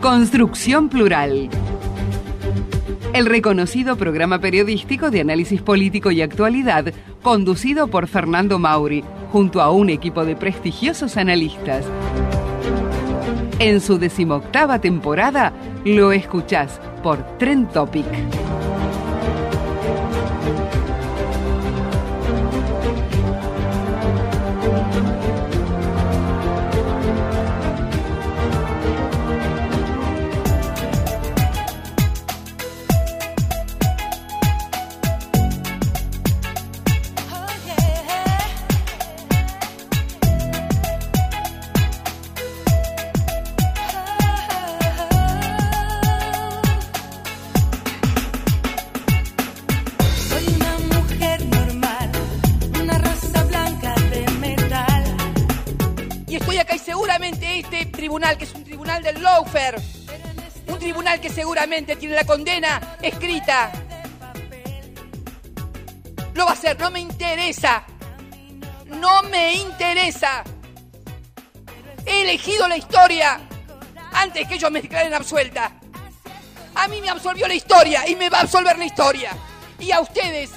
Construcción Plural. El reconocido programa periodístico de análisis político y actualidad, conducido por Fernando Mauri, junto a un equipo de prestigiosos analistas. En su decimoctava temporada, lo escuchás por Trend Topic. Tiene la condena escrita, lo va a hacer, no me interesa, no me interesa. He elegido la historia antes que ellos me declaren absuelta. A mí me absolvió la historia y me va a absolver la historia. Y a ustedes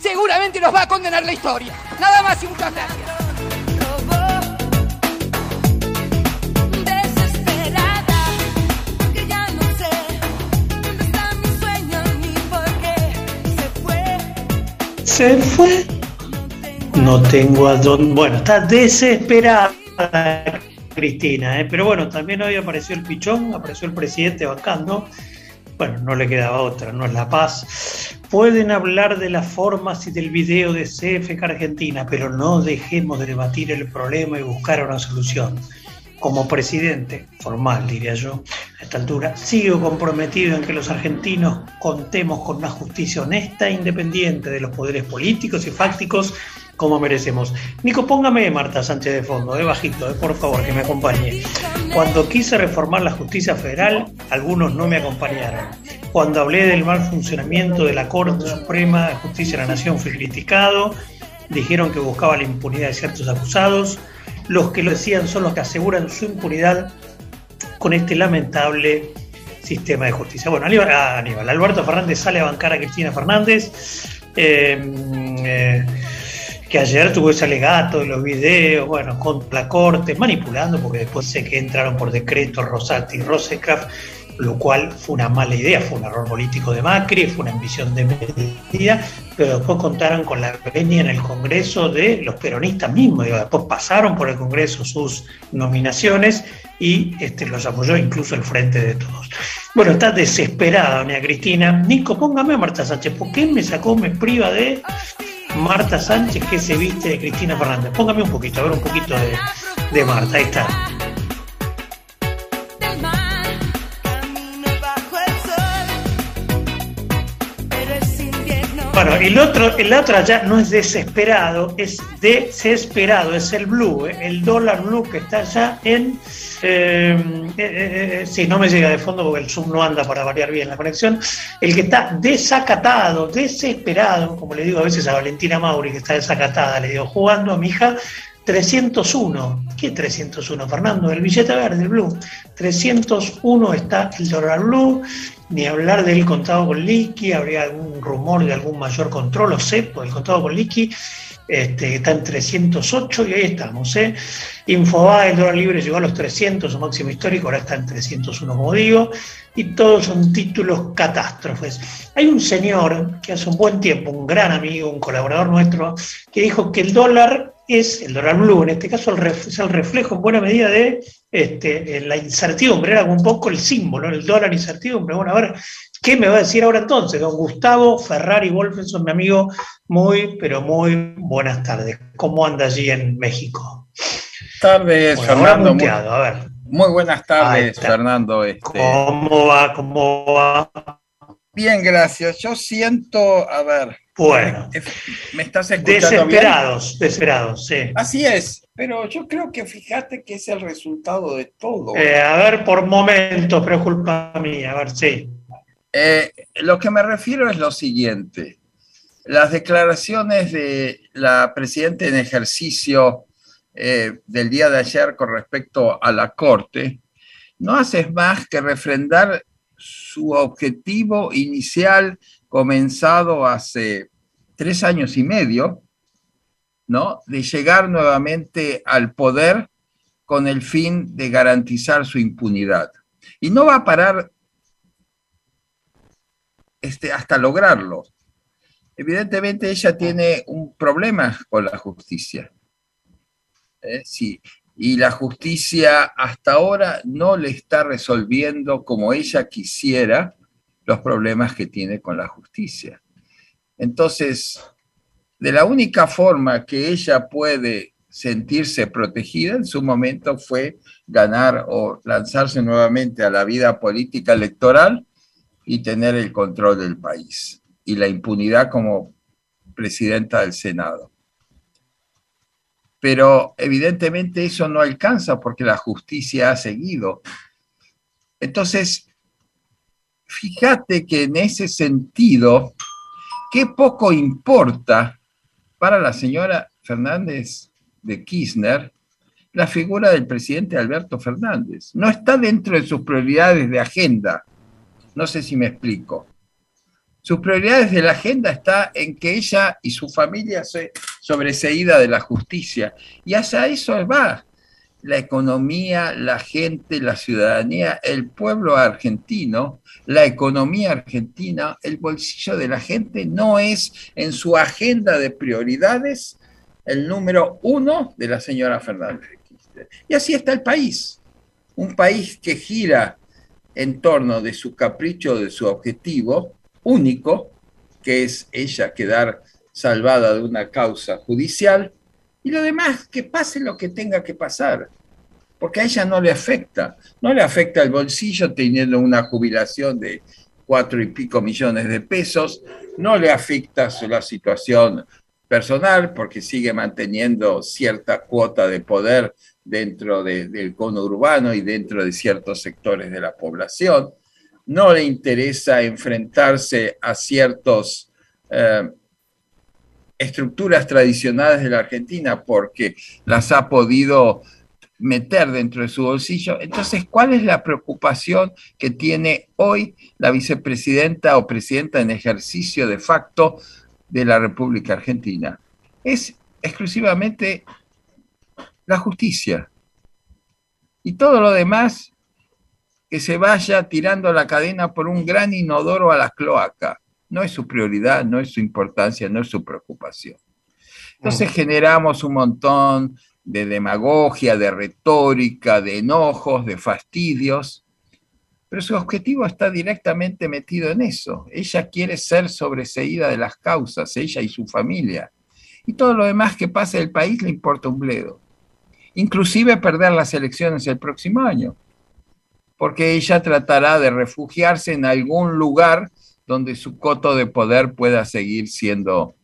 seguramente los va a condenar la historia. Nada más y muchas gracias. ¿Se fue? No tengo a dónde. Bueno, está desesperada Cristina, ¿eh? pero bueno, también hoy apareció el pichón, apareció el presidente bancando. Bueno, no le quedaba otra, no es la paz. Pueden hablar de las formas y del video de CFK Argentina, pero no dejemos de debatir el problema y buscar una solución. Como presidente, formal diría yo, a esta altura, sigo comprometido en que los argentinos contemos con una justicia honesta e independiente de los poderes políticos y fácticos como merecemos. Nico, póngame Marta Sánchez de fondo, de bajito, eh, por favor, que me acompañe. Cuando quise reformar la justicia federal, algunos no me acompañaron. Cuando hablé del mal funcionamiento de la Corte Suprema de Justicia de la Nación fui criticado, dijeron que buscaba la impunidad de ciertos acusados. Los que lo decían son los que aseguran su impunidad con este lamentable sistema de justicia. Bueno, Aníbal, ah, Aníbal, Alberto Fernández sale a bancar a Cristina Fernández. eh, eh, que ayer tuvo ese alegato de los videos, bueno, contra la corte, manipulando, porque después sé que entraron por decreto Rosati y Rosecraft, lo cual fue una mala idea, fue un error político de Macri, fue una ambición de medida, pero después contaron con la venia en el Congreso de los peronistas mismos, digo, después pasaron por el Congreso sus nominaciones y este, los apoyó incluso el Frente de Todos. Bueno, está desesperada, doña Cristina. Nico, póngame a Marta Sánchez, ¿por qué me sacó, me priva de Marta Sánchez que se viste de Cristina Fernández? Póngame un poquito, a ver un poquito de, de Marta, ahí está. Bueno, el otro, el otro allá no es desesperado, es desesperado, es el blue, ¿eh? el dólar blue que está allá en... Eh, eh, eh, eh, sí, no me llega de fondo porque el Zoom no anda para variar bien la conexión. El que está desacatado, desesperado, como le digo a veces a Valentina Mauri, que está desacatada, le digo, jugando a mi hija 301. ¿Qué 301, Fernando? El billete verde, el blue. 301 está el dólar blue. Ni hablar del contado con liqui, habría algún rumor de algún mayor control, o cepo del contado con liqui. Este, está en 308 y ahí estamos. ¿eh? Infobae, el dólar libre llegó a los 300, su máximo histórico, ahora está en 301, como digo, y todos son títulos catástrofes. Hay un señor que hace un buen tiempo, un gran amigo, un colaborador nuestro, que dijo que el dólar es, el dólar blue en este caso, el es el reflejo en buena medida de este, la incertidumbre, era un poco el símbolo, el dólar incertidumbre. Bueno, a ver, ¿qué me va a decir ahora entonces? Don Gustavo Ferrari Wolfenson, mi amigo, muy, pero muy buenas tardes. ¿Cómo anda allí en México? tardes, Bueno, Fernando. Muy, a ver. Muy buenas tardes. Fernando. Este, ¿Cómo va? ¿Cómo va? Bien, gracias. Yo siento, a ver, Bueno, eh, ¿me estás escuchando bien? desesperados, desesperados, sí. Así es, pero yo creo que fíjate que es el resultado de todo. Eh, a ver, por momentos, pero es culpa mía, a ver, sí. Eh, lo que me refiero es lo siguiente. Las declaraciones de la presidenta en ejercicio eh, del día de ayer con respecto a la Corte no haces más que refrendar su objetivo inicial comenzado hace tres años y medio, ¿no? De llegar nuevamente al poder con el fin de garantizar su impunidad. Y no va a parar este, hasta lograrlo. Evidentemente ella tiene un problema con la justicia. ¿eh? Sí, y la justicia hasta ahora no le está resolviendo como ella quisiera los problemas que tiene con la justicia. Entonces, de la única forma que ella puede sentirse protegida en su momento fue ganar o lanzarse nuevamente a la vida política electoral y tener el control del país y la impunidad como presidenta del Senado. Pero evidentemente eso no alcanza porque la justicia ha seguido. Entonces, fíjate que en ese sentido, qué poco importa para la señora Fernández de Kirchner la figura del presidente Alberto Fernández. No está dentro de sus prioridades de agenda. No sé si me explico. Sus prioridades de la agenda está en que ella y su familia se sobreseída de la justicia. Y hacia eso va la economía, la gente, la ciudadanía, el pueblo argentino, la economía argentina, el bolsillo de la gente no es en su agenda de prioridades el número uno de la señora Fernández de. Y así está el país. Un país que gira en torno de su capricho, de su objetivo único, que es ella quedar salvada de una causa judicial, y lo demás, que pase lo que tenga que pasar, porque a ella no le afecta, no le afecta el bolsillo teniendo una jubilación de cuatro y pico millones de pesos, no le afecta la situación personal porque sigue manteniendo cierta cuota de poder dentro de- del cono urbano y dentro de ciertos sectores de la población, no le interesa enfrentarse a ciertos eh, estructuras tradicionales de la Argentina porque las ha podido meter dentro de su bolsillo. Entonces, ¿cuál es la preocupación que tiene hoy la vicepresidenta o presidenta en ejercicio de facto de la República Argentina? Es exclusivamente la justicia. Y todo lo demás que se vaya tirando la cadena por un gran inodoro a la cloaca. No es su prioridad, no es su importancia, no es su preocupación. Entonces generamos un montón de demagogia, de retórica, de enojos, de fastidios, pero su objetivo está directamente metido en eso. Ella quiere ser sobreseída de las causas, ella y su familia. Y todo lo demás que pase del país le importa un bledo. Inclusive perder las elecciones el próximo año, porque ella tratará de refugiarse en algún lugar donde su coto de poder pueda seguir siendo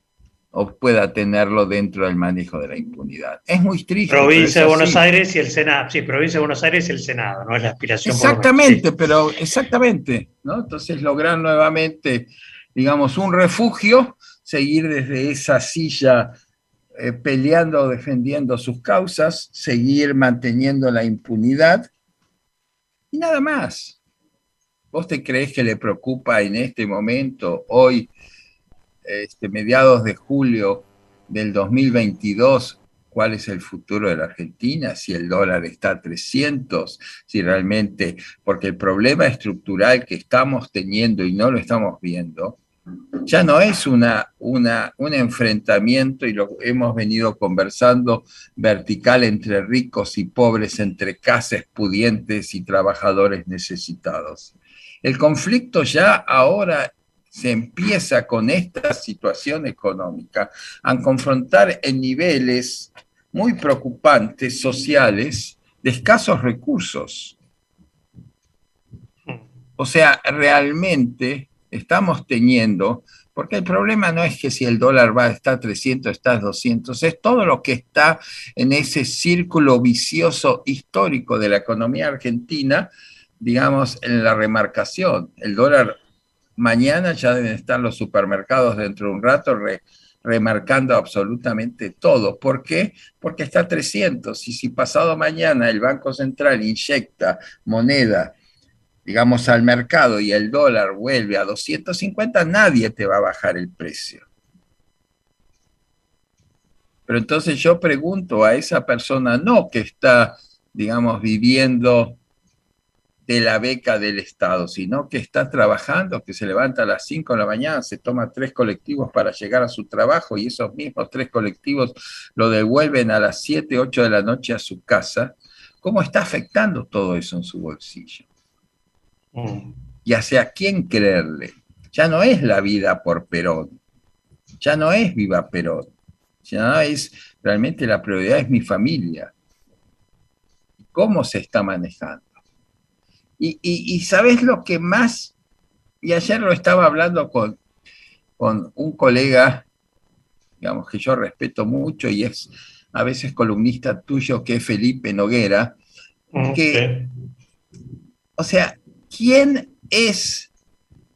o pueda tenerlo dentro del manejo de la impunidad. Es muy triste. Provincia de Buenos. Aires y el Senado. Sí, provincia de Buenos Aires y el Senado, no es la aspiración. por Exactamente, pero exactamente, ¿no? Entonces lograr nuevamente, digamos, un refugio, seguir desde esa silla eh, peleando, defendiendo sus causas, seguir manteniendo la impunidad y nada más. ¿Vos te crees que le preocupa en este momento, hoy, este, mediados de julio del 2022, cuál es el futuro de la Argentina, si el dólar está a 300, si realmente, porque el problema estructural que estamos teniendo y no lo estamos viendo, ya no es una, una, un enfrentamiento, y lo hemos venido conversando, vertical entre ricos y pobres, entre clases pudientes y trabajadores necesitados. El conflicto ya ahora se empieza con esta situación económica a confrontar en niveles muy preocupantes sociales de escasos recursos. O sea, realmente estamos teniendo, porque el problema no es que si el dólar va a estar 300, está 200, es todo lo que está en ese círculo vicioso histórico de la economía argentina, digamos, en la remarcación. El dólar mañana ya deben estar los supermercados dentro de un rato re- remarcando absolutamente todo. ¿Por qué? Porque está a 300 y si pasado mañana el Banco Central inyecta moneda, digamos, al mercado y el dólar vuelve a 250, nadie te va a bajar el precio. Pero entonces yo pregunto a esa persona, no que está, digamos, viviendo de la beca del Estado, sino que está trabajando, que se levanta a las 5 de la mañana, se toma tres colectivos para llegar a su trabajo y esos mismos tres colectivos lo devuelven a las 7, 8 de la noche a su casa, ¿cómo está afectando todo eso en su bolsillo? Mm. y hacia quién creerle. Ya no es la vida por Perón, ya no es viva Perón, ya no es realmente la prioridad es mi familia. ¿Cómo se está manejando? Y, y, y sabes lo que más, y ayer lo estaba hablando con, con un colega, digamos que yo respeto mucho y es a veces columnista tuyo, que es Felipe Noguera, Mm, que- o sea, ¿quién es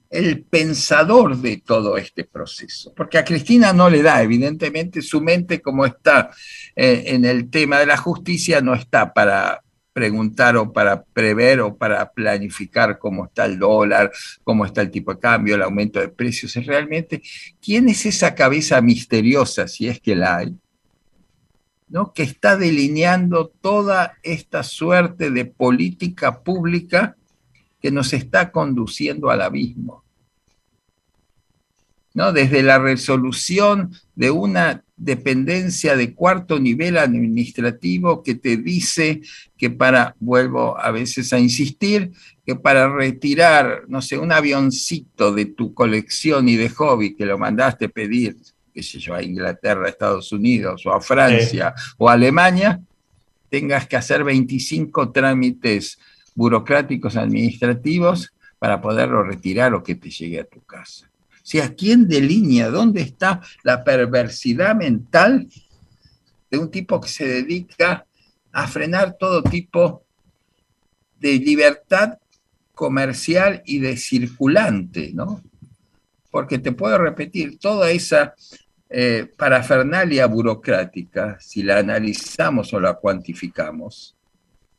el pensador de todo este proceso? Porque a Cristina no le da, evidentemente su mente como está eh, en el tema de la justicia no está para preguntar o para prever o para planificar cómo está el dólar, cómo está el tipo de cambio, el aumento de precios. Es realmente, ¿quién es esa cabeza misteriosa, si es que la hay? ¿no? que está delineando toda esta suerte de política pública que nos está conduciendo al abismo. ¿No? Desde la resolución de una dependencia de cuarto nivel administrativo que te dice que para, vuelvo a veces a insistir, que para retirar, no sé, un avioncito de tu colección y de hobby que lo mandaste pedir, qué sé yo, a Inglaterra, a Estados Unidos o a Francia o a Alemania, tengas que hacer 25 trámites burocráticos administrativos para poderlo retirar o que te llegue a tu casa. O sea, ¿quién delinea? ¿Dónde está la perversidad mental de un tipo que se dedica a frenar todo tipo de libertad comercial y de circulante, ¿no? Porque te puedo repetir, toda esa eh, parafernalia burocrática, si la analizamos o la cuantificamos,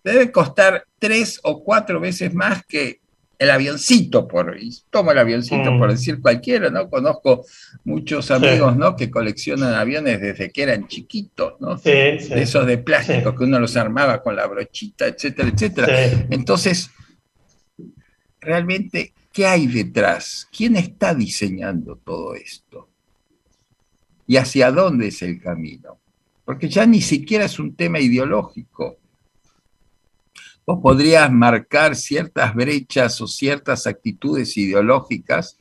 debe costar tres o cuatro veces más que el avioncito, por, y tomo el avioncito Mm. por decir cualquiera, ¿no? Conozco muchos amigos, ¿no? Que coleccionan aviones desde que eran chiquitos, ¿no? Sí, sí. De esos de plástico que uno los armaba con la brochita, etcétera, etcétera. Entonces, realmente, ¿qué hay detrás? ¿Quién está diseñando todo esto? ¿Y hacia dónde es el camino? Porque ya ni siquiera es un tema ideológico. Vos podrías marcar ciertas brechas o ciertas actitudes ideológicas,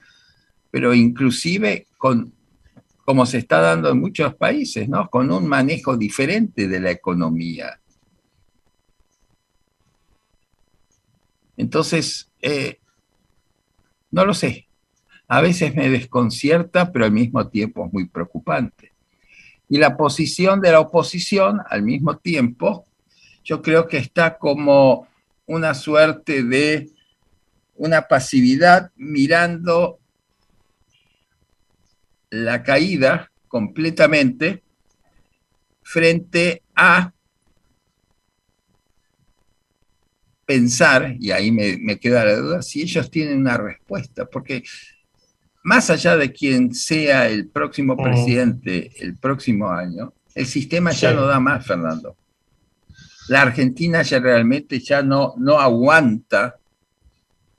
pero inclusive con, como se está dando en muchos países, ¿no? Con un manejo diferente de la economía. Entonces, eh, no lo sé. A veces me desconcierta, pero al mismo tiempo es muy preocupante. Y la posición de la oposición, al mismo tiempo, yo creo que está como una suerte de una pasividad mirando la caída completamente frente a pensar, y ahí me, me, queda la duda, si ellos tienen una respuesta, porque más allá de quien sea el próximo presidente el próximo año, el sistema sí. ya no da más, Fernando. La Argentina ya realmente ya no, no aguanta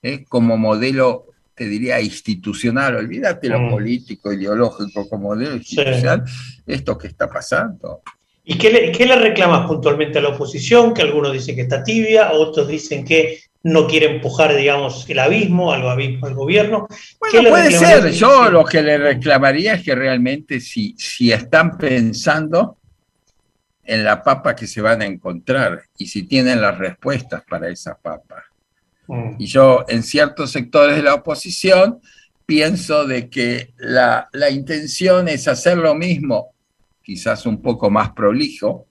¿eh? como modelo, te diría, institucional, olvídate lo mm. político, ideológico, como modelo institucional, sí. esto que está pasando. ¿Y qué le, qué le, reclamas puntualmente a la oposición? Que algunos dicen que está tibia, otros dicen que no quiere empujar, digamos, el abismo al, abismo, al gobierno. Bueno, puede ser. Yo lo que le reclamaría es que realmente si, si están pensando en la papa que se van a encontrar y si tienen las respuestas para esa papa. Mm. Y yo en ciertos sectores de la oposición pienso de que la, la intención es hacer lo mismo, quizás un poco más prolijo,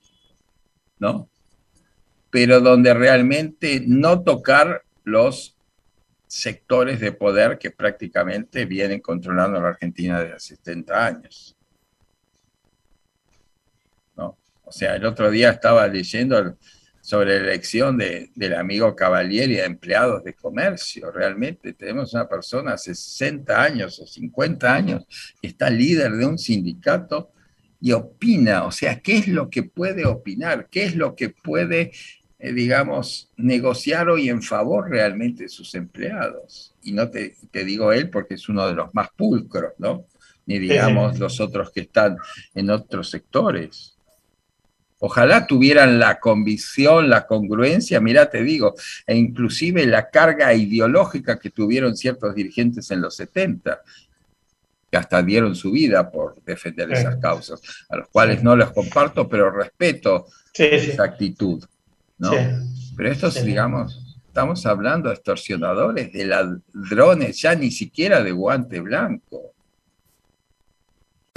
¿no? Pero donde realmente no tocar los sectores de poder que prácticamente vienen controlando la Argentina desde hace 70 años. O sea, el otro día estaba leyendo sobre la elección de- del amigo Cavalieri a empleados de comercio. Realmente tenemos una persona de 60 años o 50 años que está líder de un sindicato y opina. O sea, ¿qué es lo que puede opinar? ¿Qué es lo que puede, eh, digamos, negociar hoy en favor realmente de sus empleados? Y no te, te digo él porque es uno de los más pulcros, ¿no? Ni digamos los otros que están en otros sectores. Ojalá tuvieran la convicción, la congruencia, mira, te digo, e inclusive la carga ideológica que tuvieron ciertos dirigentes en los 70, que hasta dieron su vida por defender Sí. esas causas, a los cuales Sí. no los comparto, pero respeto Sí, esa actitud, ¿no? Pero estos, digamos, estamos hablando de extorsionadores, de ladrones, ya ni siquiera de guante blanco.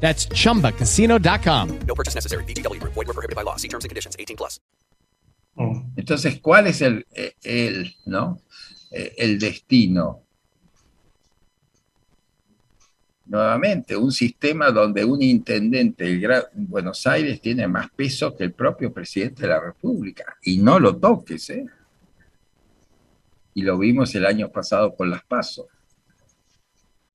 That's chumbacasino.com. No purchase necessary. VGW Group. Void were prohibited by law. See terms and conditions. 18 plus. Mm. Entonces, ¿cuál es el, eh, el, ¿no? Eh, el destino? Nuevamente, un sistema donde un intendente de Gra- Buenos Aires tiene más peso que el propio presidente de la República. Y no lo toques, ¿eh? Y lo vimos el año pasado con las pasos.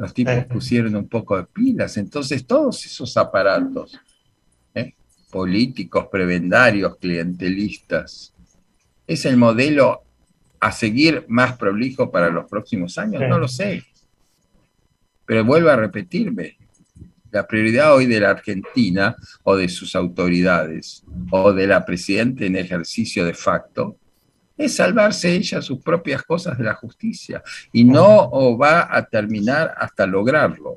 los tipos pusieron un poco de pilas. Entonces todos esos aparatos ¿eh? políticos, prebendarios, clientelistas, ¿es el modelo a seguir más prolijo para los próximos años? No lo sé. Pero vuelvo a repetirme. La prioridad hoy de la Argentina o de sus autoridades o de la presidenta en ejercicio de facto es salvarse ella sus propias cosas de la justicia y no o va a terminar hasta lograrlo.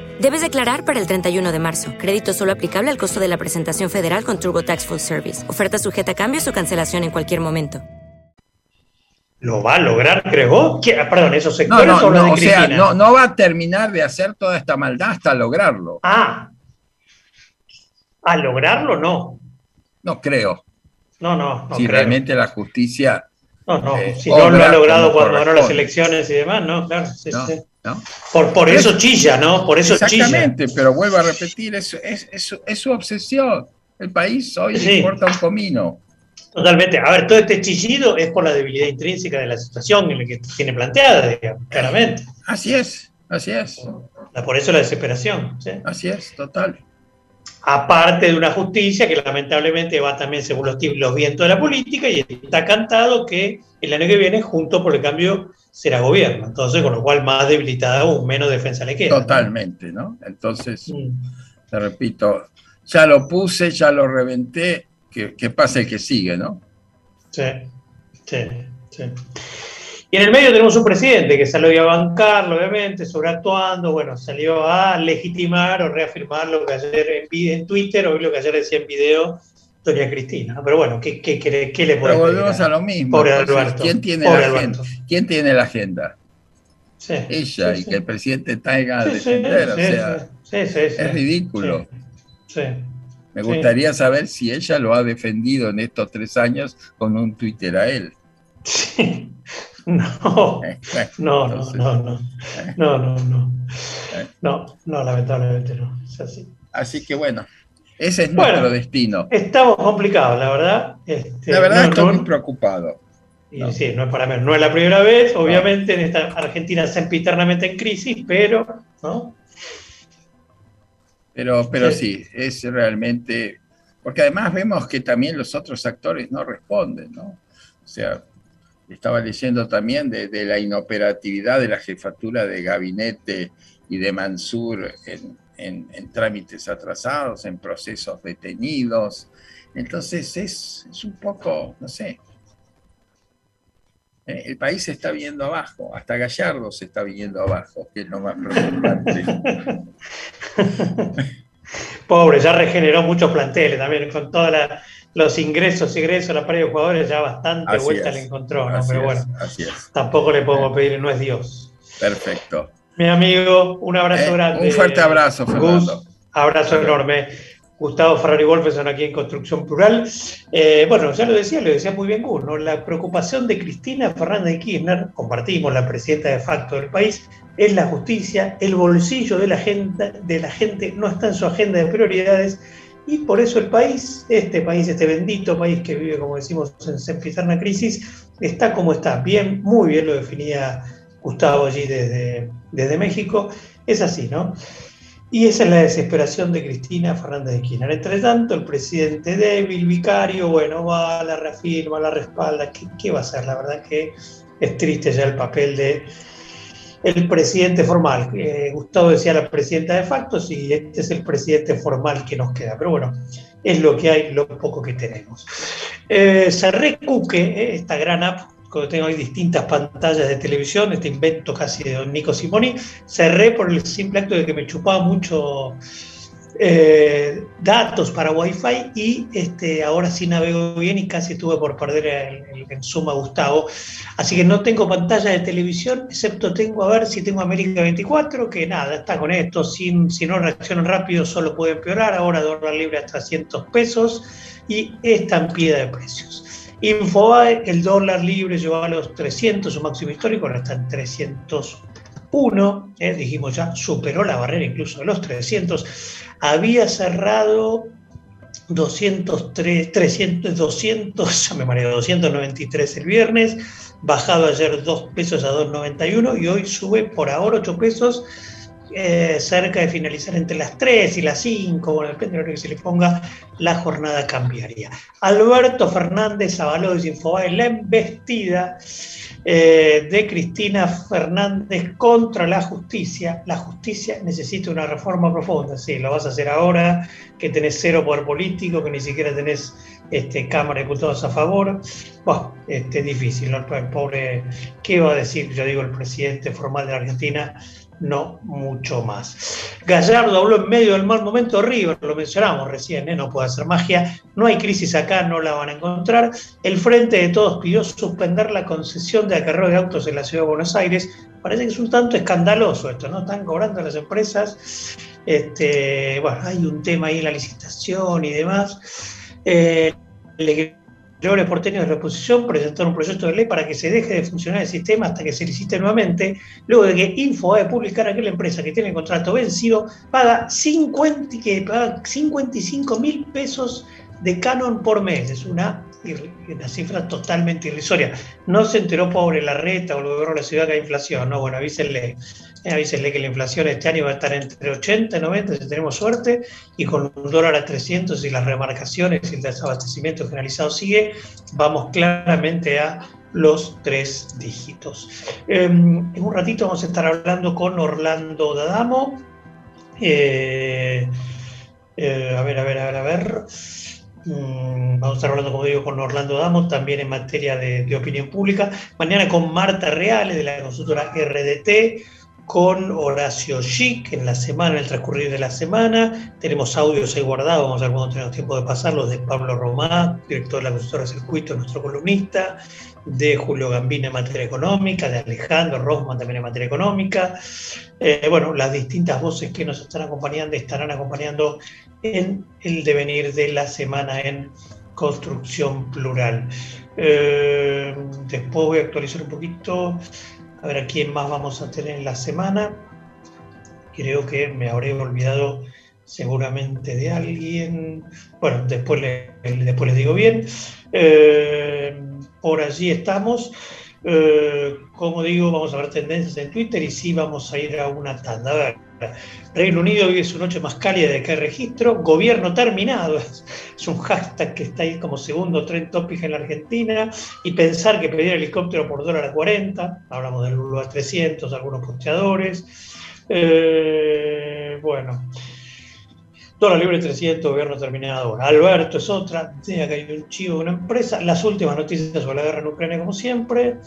Debes declarar para el 31 de marzo. Crédito solo aplicable al costo de la presentación federal con TurboTax Full Service. Oferta sujeta a cambios o cancelación en cualquier momento. ¿Lo va a lograr? ¿Qué- ah, Perdón, esos No, sectores no, o los no, de o sea, no, no va a terminar de hacer toda esta maldad hasta lograrlo. Ah, a lograrlo no. No creo. No, no, no si creo. realmente la justicia. No, no, eh, si no lo ha logrado cuando ganó las elecciones y demás, ¿no? Claro, sí, ¿no? sí. ¿No? Por, por eso chilla, ¿no? Por eso chilla. Exactamente, pero vuelvo a repetir, es, es, es su- es su obsesión. El país hoy Sí. le importa un comino. Totalmente. A ver, todo este chillido es por la debilidad intrínseca de la situación en la que tiene planteada, digamos, claramente. Así es, así es, Por eso la desesperación. ¿sí? así es, total. Aparte de una justicia que lamentablemente va también según los, los vientos de la política y está cantado que el año que viene, junto por el cambio, será gobierno. Entonces, con lo cual, más debilitada aún, menos defensa le queda. Totalmente, ¿no? Entonces, Mm. te repito, ya lo puse, ya lo reventé, que, que pase el que sigue, ¿no? Sí, sí, sí. Y en el medio tenemos un presidente que salió a bancarlo, obviamente, sobreactuando, bueno, salió a legitimar o reafirmar lo que ayer en, Twitter, hoy lo que ayer decía en video doña Cristina. Pero bueno, ¿qué, qué, qué- qué le puede Pero pedir volvemos a lo mismo. Pobre Entonces, Alberto. ¿quién, tiene Pobre la Alberto. agenda? ¿Quién tiene la agenda? Sí, Ella, sí, y sí. que el presidente traiga a defender, o sea, es ridículo. Sí. Me gustaría saber si ella lo ha defendido en estos tres años con un Twitter a él. Sí. No, Eh, no, no, no, no, no, no, no, Eh. no, no, lamentablemente no, es así. Así que bueno, ese es Bueno. nuestro destino. Estamos complicados, la verdad. Este, La verdad no, estoy no- muy preocupado. y sí, no es para menos. No es la primera vez, obviamente, en esta Argentina sempiternamente en crisis, pero, ¿no? Pero, pero Sí. sí, es realmente. Porque además vemos que también los otros actores no responden, ¿no? O sea, estaba leyendo también de, la inoperatividad de la jefatura de gabinete y de Mansur en, trámites atrasados, en procesos detenidos. Entonces es, un poco, no sé. Eh, El país se está viendo abajo, hasta Gallardo se está viendo abajo, que es lo más preocupante. Pobre, ya regeneró muchos planteles también, con todos los ingresos, egresos, la pared de jugadores, ya bastante Así vuelta es. le encontró, ¿no? Pero es, bueno, así es. tampoco le podemos pedir, no es Dios. Perfecto. Mi amigo, un abrazo Eh, grande. un fuerte abrazo, Gus, Fernando. abrazo enorme. Gustavo Ferrari Wolfenson aquí en Construcción Plural. Eh, bueno, ya lo decía, lo decía muy bien Gus, ¿no? La preocupación de Cristina Fernández de Kirchner, compartimos la presidenta de facto del país, es la justicia, el bolsillo de la gente, de la gente no está en su agenda de prioridades y por eso el país, este país, este bendito país que vive, como decimos, en sempiterna crisis, está como está. Bien, muy bien lo definía Gustavo allí desde, desde México. Es así, ¿no? Y esa es la desesperación de Cristina Fernández de Kirchner. Entre tanto, el presidente débil, vicario, bueno, va, la reafirma, la respalda. ¿Qué, qué va a hacer? La verdad que es triste ya el papel de el presidente formal. Eh, Gustavo decía la presidenta de facto, sí, este es el presidente formal que nos queda. Pero bueno, es lo que hay, lo poco que tenemos. Eh, cerré Cuque, eh, esta gran app, cuando tengo ahí distintas pantallas de televisión, este invento casi de don Nico Simoni, cerré por el simple acto de que me chupaba mucho eh, datos para Wi-Fi y este, ahora sí navego bien y casi estuve por perder el, el, en suma Gustavo. Así que no tengo pantalla de televisión, excepto tengo a ver si tengo América 24, que nada, está con esto, sin, si no reaccionan rápido solo puede empeorar, ahora dólar libre a 300 pesos y estampida de precios. Infobae, el dólar libre llegó a los 300, su máximo histórico, ahora está en 301, eh, dijimos ya, superó la barrera incluso de los 300, había cerrado 203, 300, 200, ya me mareo, 293 el viernes, bajado ayer 2 pesos a 2,91 y hoy sube por ahora 8 pesos, eh, cerca de finalizar entre las 3 y las 5, bueno, depende de lo que se le ponga, la jornada cambiaría. Alberto Fernández avaló de Infobae la embestida eh, de Cristina Fernández contra la justicia. La justicia necesita una reforma profunda. Sí, lo vas a hacer ahora, que tenés cero poder político, que ni siquiera tenés este, Cámara de Diputados a favor. Bueno, este, difícil, ¿no? El pobre, ¿qué va a decir? Yo digo, el presidente formal de la Argentina no mucho más. Gallardo habló en medio del mal momento River, lo mencionamos recién, ¿eh? no puede hacer magia, no hay crisis acá, no la van a encontrar. El Frente de Todos pidió suspender la concesión de acarreo de autos en la Ciudad de Buenos Aires. Parece que es un tanto escandaloso esto, ¿no? Están cobrando las empresas. Este, bueno, hay un tema ahí en la licitación y demás. Eh, legisladores porteños de la oposición presentaron un proyecto de ley para que se deje de funcionar el sistema hasta que se licite nuevamente, luego de que Infobae publicara que la empresa que tiene el contrato vencido paga, 50, que paga 55 mil pesos de canon por mes. Es una, una cifra totalmente irrisoria. No se enteró pobre la reta o el gobierno de la ciudad que hay inflación, no, bueno, avísenle, eh, avísenle que la inflación este año va a estar entre 80 y 90 si tenemos suerte, y con un dólar a 300 y las remarcaciones y el desabastecimiento generalizado sigue, vamos claramente a los tres dígitos. Eh, en un ratito vamos a estar hablando con Orlando Dadamo. Eh, eh, a ver, a ver, a ver, a ver. Mm, Vamos a estar hablando, como digo, con Orlando Damo, también en materia de, opinión pública. Mañana con Marta Reales, de la consultora RDT, con Horacio Schick en la semana, en el transcurrir de la semana. Tenemos audios ahí guardados, vamos a ver cuando tenemos tiempo de pasarlos, de Pablo Romá, director de la consultora Circuito, nuestro columnista, de Julio Gambina en materia económica, de Alejandro Rosman también en materia económica. Eh, bueno, las distintas voces que nos están acompañando estarán acompañando en el devenir de la semana en construcción plural. Eh, después voy a actualizar un poquito, a ver a quién más vamos a tener en la semana. Creo que me habré olvidado seguramente de alguien. Bueno, después, le- después les digo bien. Eh, por allí estamos. Eh, como digo, vamos a ver tendencias en Twitter y sí vamos a ir a una tanda. A ver, Reino Unido vive su noche más cálida de que registro. Gobierno terminado es, un hashtag que está ahí como segundo trend topic en la Argentina. Y pensar que pedir helicóptero por dólar a 40. Hablamos del Lula 300, algunos posteadores. Eh, bueno. Dólar libre 300, gobierno terminado. Alberto es otra. Sí, acá hay un chivo de una empresa. Las últimas noticias sobre la guerra en Ucrania, como siempre.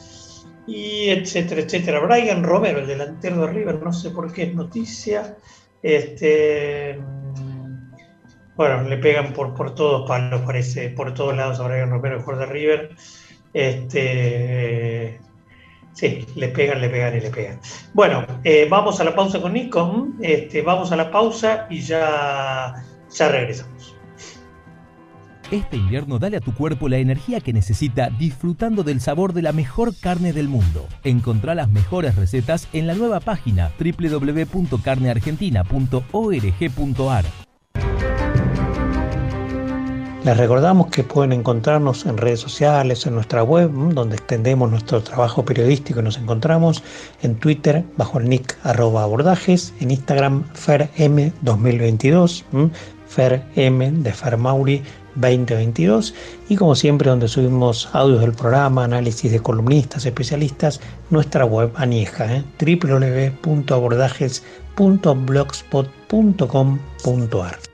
Y etcétera, etcétera. Brian Romero, el delantero de River, no sé por qué es noticia. Este. mm, Bueno, le pegan por, por todos palos, parece, por todos lados a Brian Romero, el jugador de River. Este. Sí, le pegan, le pegan y le pegan. Bueno, eh, vamos a la pausa con Nico. Este, vamos a la pausa y ya, ya regresamos. Este invierno dale a tu cuerpo la energía que necesita disfrutando del sabor de la mejor carne del mundo. Encontrá las mejores recetas en la nueva página www.carneargentina.org.ar. Les recordamos que pueden encontrarnos en redes sociales, en nuestra web, mm, donde extendemos nuestro trabajo periodístico y nos encontramos en Twitter bajo el nick abordajes, en Instagram ferm2022, mm, ferm de Fermauri 2022 y como siempre donde subimos audios del programa, análisis de columnistas, especialistas, nuestra web anieja, ¿eh? www.abordajes.blogspot.com.ar.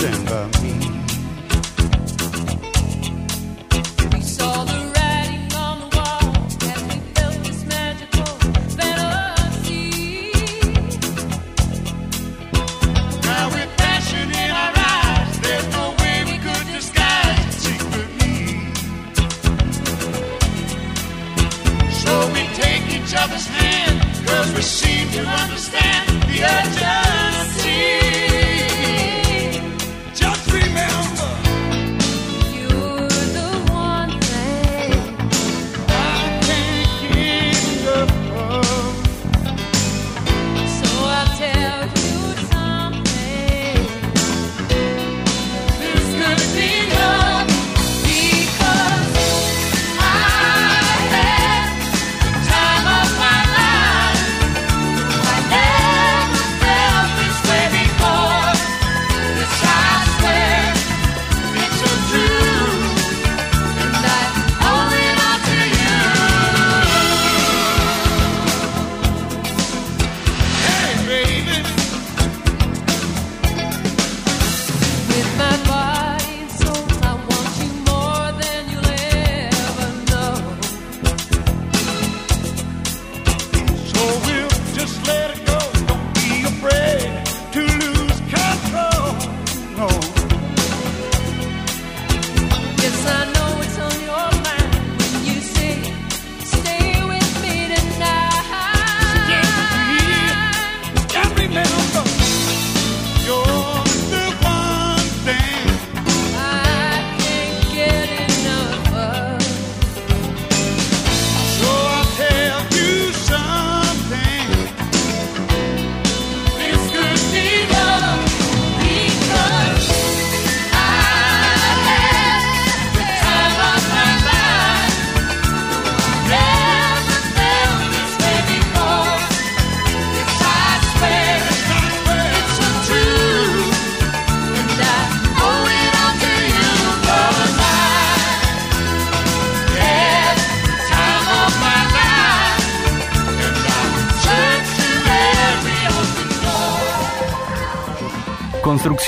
December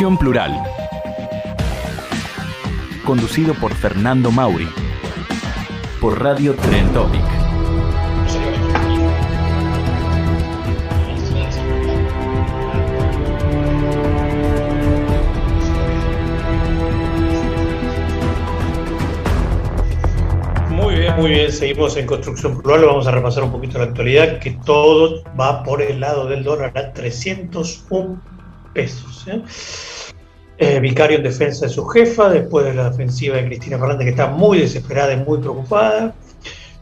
Plural. Conducido por Fernando Mauri. Por Radio Tren Topic. Muy bien, muy bien. Seguimos en construcción plural. Vamos a repasar un poquito la actualidad, que todo va por el lado del dólar a 301 pesos. ¿eh? Eh, vicario en defensa de su jefa, después de la ofensiva de Cristina Fernández, que está muy desesperada y muy preocupada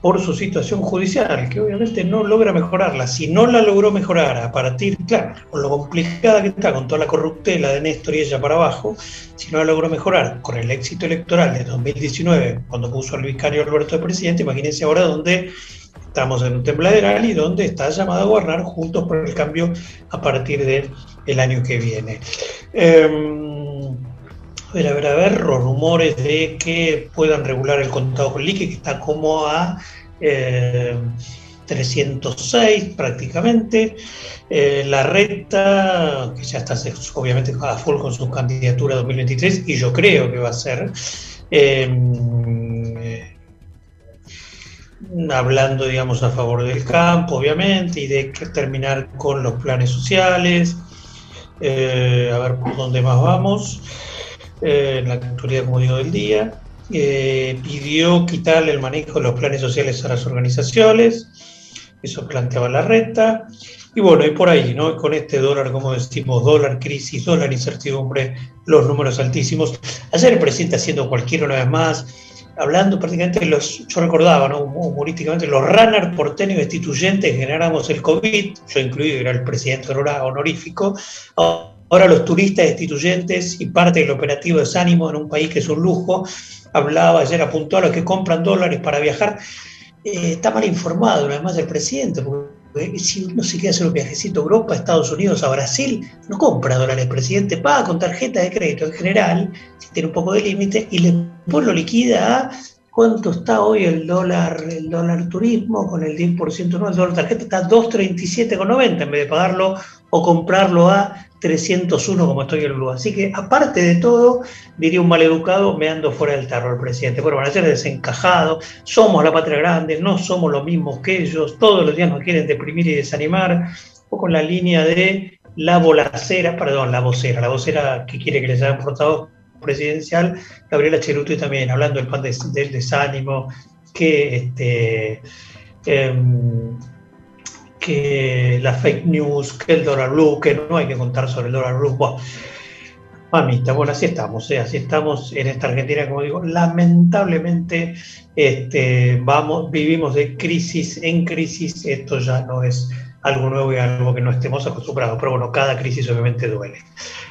por su situación judicial, que obviamente no logra mejorarla. Si no la logró mejorar a partir, claro, con lo complicada que está, con toda la corruptela de Néstor y ella para abajo, si no la logró mejorar con el éxito electoral de 2019, cuando puso al vicario Alberto de presidente, imagínense ahora donde estamos en un tembladeral y donde está llamado a gobernar juntos por el cambio a partir del año que viene. Eh, a ver, a ver, los rumores de que puedan regular el contado con liqui, que está como a eh, 306 prácticamente. Eh, la recta, que ya está obviamente a full con su candidatura 2023, y yo creo que va a ser. eh, hablando, digamos, a favor del campo, obviamente, y de terminar con los planes sociales. Eh, a ver por dónde más vamos. Eh, en la actualidad, como digo, del día. Eh, pidió quitarle el manejo de los planes sociales a las organizaciones. Eso planteaba la renta. Y bueno, y por ahí, ¿no? Con este dólar, como decimos, dólar crisis, dólar incertidumbre, los números altísimos. Ayer el presidente haciendo cualquiera una vez más, hablando prácticamente de los, yo recordaba, ¿no? humorísticamente, los runners porteños destituyentes generamos el COVID, yo incluido, era el presidente honorífico, los turistas destituyentes y parte del operativo desánimo en un país que es un lujo, hablaba ayer, apuntó a los que compran dólares para viajar, Eh, está mal informado además el presidente, porque si uno se quiere hacer un viajecito a Europa, a Estados Unidos, a Brasil, no compra dólares, el presidente paga con tarjeta de crédito en general, si tiene un poco de límite, y después lo liquida a cuánto está hoy el dólar, el dólar turismo con el 10% no, el dólar tarjeta está a 2.37,90 en vez de pagarlo o comprarlo a 301 como estoy en Blue. Así que aparte de todo, diría un maleducado, me ando fuera del tarro el presidente. Bueno, van a ser desencajados, somos la patria grande, no somos los mismos que ellos, todos los días nos quieren deprimir y desanimar, o con la línea de la volacera, perdón, la vocera, la vocera que quiere que les hagan portavoz presidencial, Gabriela Cheruti también, hablando del pan de- del desánimo, que este em, que la fake news, que el dólar blue, que no hay que contar sobre el dólar blue. Buah. Mamita, bueno, así estamos, ¿eh? así estamos en esta Argentina, como digo, lamentablemente este, vamos, vivimos de crisis en crisis, esto ya no es algo nuevo y algo que no estemos acostumbrados, pero bueno, cada crisis obviamente duele.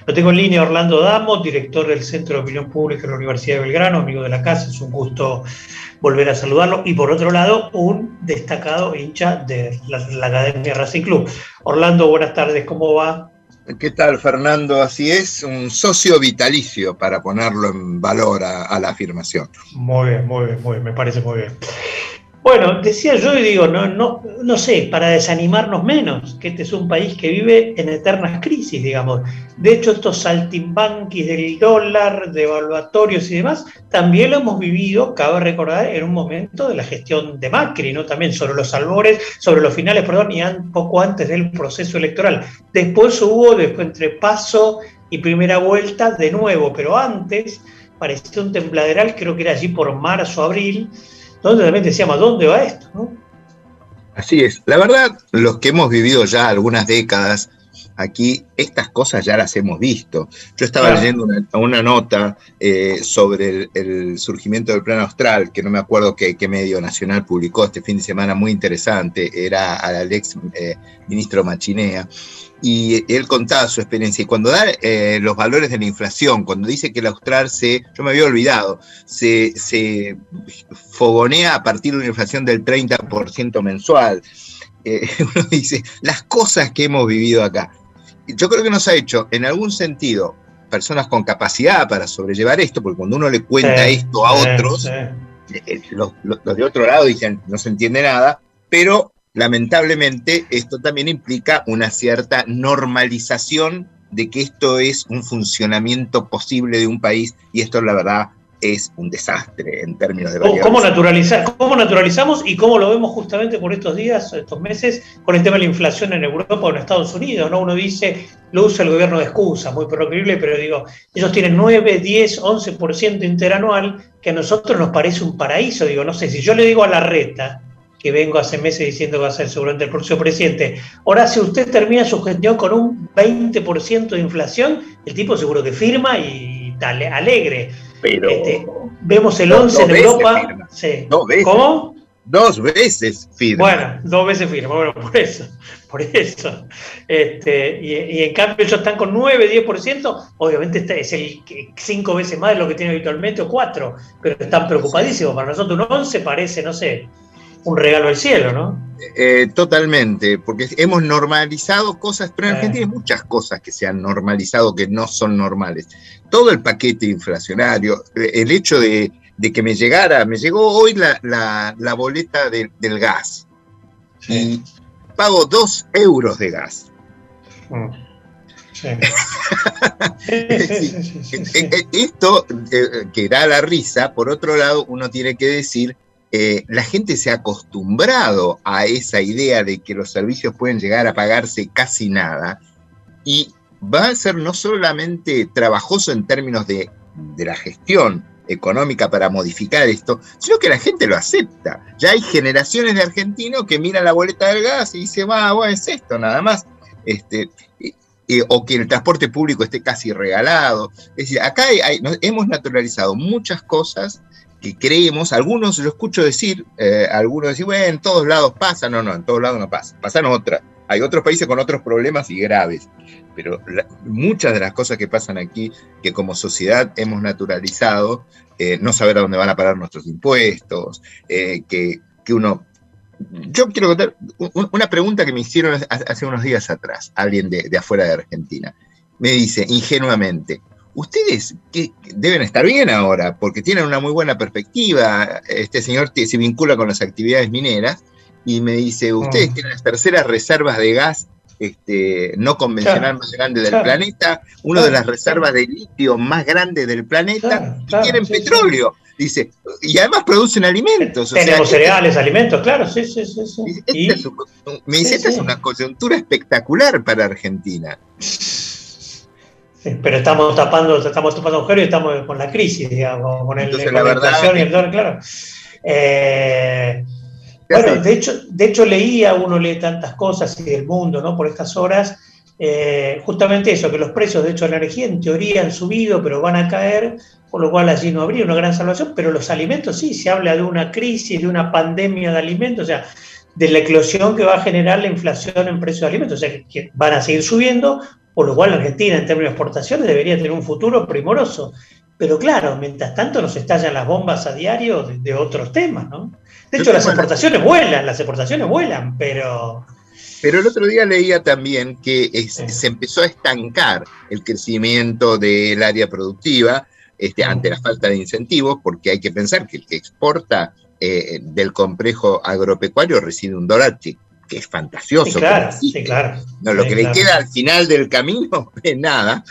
Lo tengo en línea Orlando Damo, director del Centro de Opinión Pública de la Universidad de Belgrano, amigo de la casa, es un gusto volver a saludarlo. Y por otro lado, un destacado hincha de la, la Academia Racing Club. Orlando, buenas tardes, ¿cómo va? ¿Qué tal, Fernando? Así es, un socio vitalicio para ponerlo en valor a, a la afirmación. Muy bien, muy bien, muy bien, me parece muy bien. Bueno, decía yo y digo, no, no, no sé, para desanimarnos menos, que este es un país que vive en eternas crisis, digamos. De hecho, estos saltimbanquis del dólar, devaluatorios y demás, también lo hemos vivido, cabe recordar, en un momento de la gestión de Macri, ¿no? También sobre los albores, sobre los finales, perdón, y poco antes del proceso electoral. Después hubo, después entre paso y primera vuelta, de nuevo, pero antes parecía un tembladeral, creo que era allí por marzo, abril, donde también decíamos, ¿a dónde va esto? no? Así es. La verdad, los que hemos vivido ya algunas décadas aquí, estas cosas ya las hemos visto. Yo estaba Claro. leyendo una, una nota eh, sobre el, el surgimiento del plan austral, que no me acuerdo qué, qué medio nacional publicó este fin de semana, muy interesante, era al ex eh, ministro Machinea. Y él contaba su experiencia. Y cuando da eh, los valores de la inflación, cuando dice que el austral se, yo me había olvidado, se, se fogonea a partir de una inflación del 30% mensual. Eh, uno dice, las cosas que hemos vivido acá. Yo creo que nos ha hecho, en algún sentido, personas con capacidad para sobrellevar esto, porque cuando uno le cuenta Sí, esto a sí, otros, sí. eh, los, los- los de otro lado dicen, no se entiende nada, pero lamentablemente esto también implica una cierta normalización de que esto es un funcionamiento posible de un país y esto la verdad es un desastre en términos de ¿Cómo, variables. cómo naturalizar, ¿Cómo naturalizamos y cómo lo vemos justamente por estos días, estos meses, con el tema de la inflación en Europa o en Estados Unidos? ¿no? Uno dice, lo usa el gobierno de excusa, muy proclive, pero digo, ellos tienen 9, 10, 11% interanual, que a nosotros nos parece un paraíso. Digo, no sé, si yo le digo a la reta, que vengo hace meses diciendo que va a ser seguramente el próximo presidente, ahora si usted termina su gestión con un 20% de inflación, el tipo seguro que firma y ale- alegre. Pero Este, vemos el dos 11 en Europa. Sí. Dos veces. ¿Cómo? Dos veces firma. Bueno, dos veces firma, bueno, por eso, por eso. Este, y, y en cambio ellos están con 9, 10%, obviamente este es el cinco veces más de lo que tiene habitualmente o cuatro, pero están preocupadísimos. Para nosotros un 11 parece, no sé, un regalo del cielo, ¿no? Eh, totalmente, porque hemos normalizado cosas, pero en Eh. Argentina hay muchas cosas que se han normalizado que no son normales. Todo el paquete inflacionario, eh, el hecho de, de que me llegara, me llegó hoy la, la- la boleta de- del gas y pago dos euros de gas. Sí. Esto eh, que da la risa, por otro lado, uno tiene que decir, eh, la gente se ha acostumbrado a esa idea de que los servicios pueden llegar a pagarse casi nada y va a ser no solamente trabajoso en términos de, la gestión económica para modificar esto, sino que la gente lo acepta. Ya hay generaciones de argentinos que miran la boleta del gas y dicen, va, bueno, es esto nada más. Este, o que el transporte público esté casi regalado. Es decir, acá hay- hay- hemos naturalizado muchas cosas que creemos, algunos lo escucho decir, eh, algunos decir, bueno, en todos lados pasa, no, no, en todos lados no pasa, pasan otras. Hay otros países con otros problemas y graves, pero muchas de las cosas que pasan aquí, que como sociedad hemos naturalizado, eh, no saber a dónde van a parar nuestros impuestos, eh, que, que uno... Yo quiero contar un- una pregunta que me hicieron hace- unos días atrás, alguien de afuera de Argentina. Me dice ingenuamente, ustedes que deben estar bien ahora, porque tienen una muy buena perspectiva. Este señor se vincula con las actividades mineras y me dice, ustedes Mm. tienen las terceras reservas de gas este, no convencional Claro, más grande del claro, planeta, una de las reservas de litio más grandes del planeta, y tienen sí, sí. petróleo. Dice, y además producen alimentos. o sea, Tenemos este- cereales, alimentos, claro, sí, sí, sí. sí. esta Y- es un- me dice, esta es una coyuntura espectacular para Argentina. Pero estamos tapando, estamos tapando agujeros y estamos con la crisis, digamos, con, el, Entonces, con la inflación y el dólar, claro. Eh, ¿Qué bueno, de hecho, de hecho leía, uno lee tantas cosas y del mundo, ¿no? Por estas horas, eh, justamente eso, que los precios de hecho de la energía en teoría han subido, pero van a caer, por lo cual allí no habría una gran salvación, pero los alimentos sí, se habla de una crisis, de una pandemia de alimentos, o sea, de la eclosión que va a generar la inflación en precios de alimentos, o sea, que van a seguir subiendo, por lo cual la Argentina en términos de exportaciones debería tener un futuro primoroso. Pero claro, mientras tanto nos estallan las bombas a diario de, de otros temas, ¿no? De hecho, las exportaciones vuelan, las exportaciones vuelan, pero... Pero el otro día leía también que es- se empezó a estancar el crecimiento del área productiva este, ante la falta de incentivos, porque hay que pensar que el que exporta eh, del complejo agropecuario recibe un dólar que, que es fantasioso. Sí, claro, sí, claro. No, lo que le queda al final del camino es nada.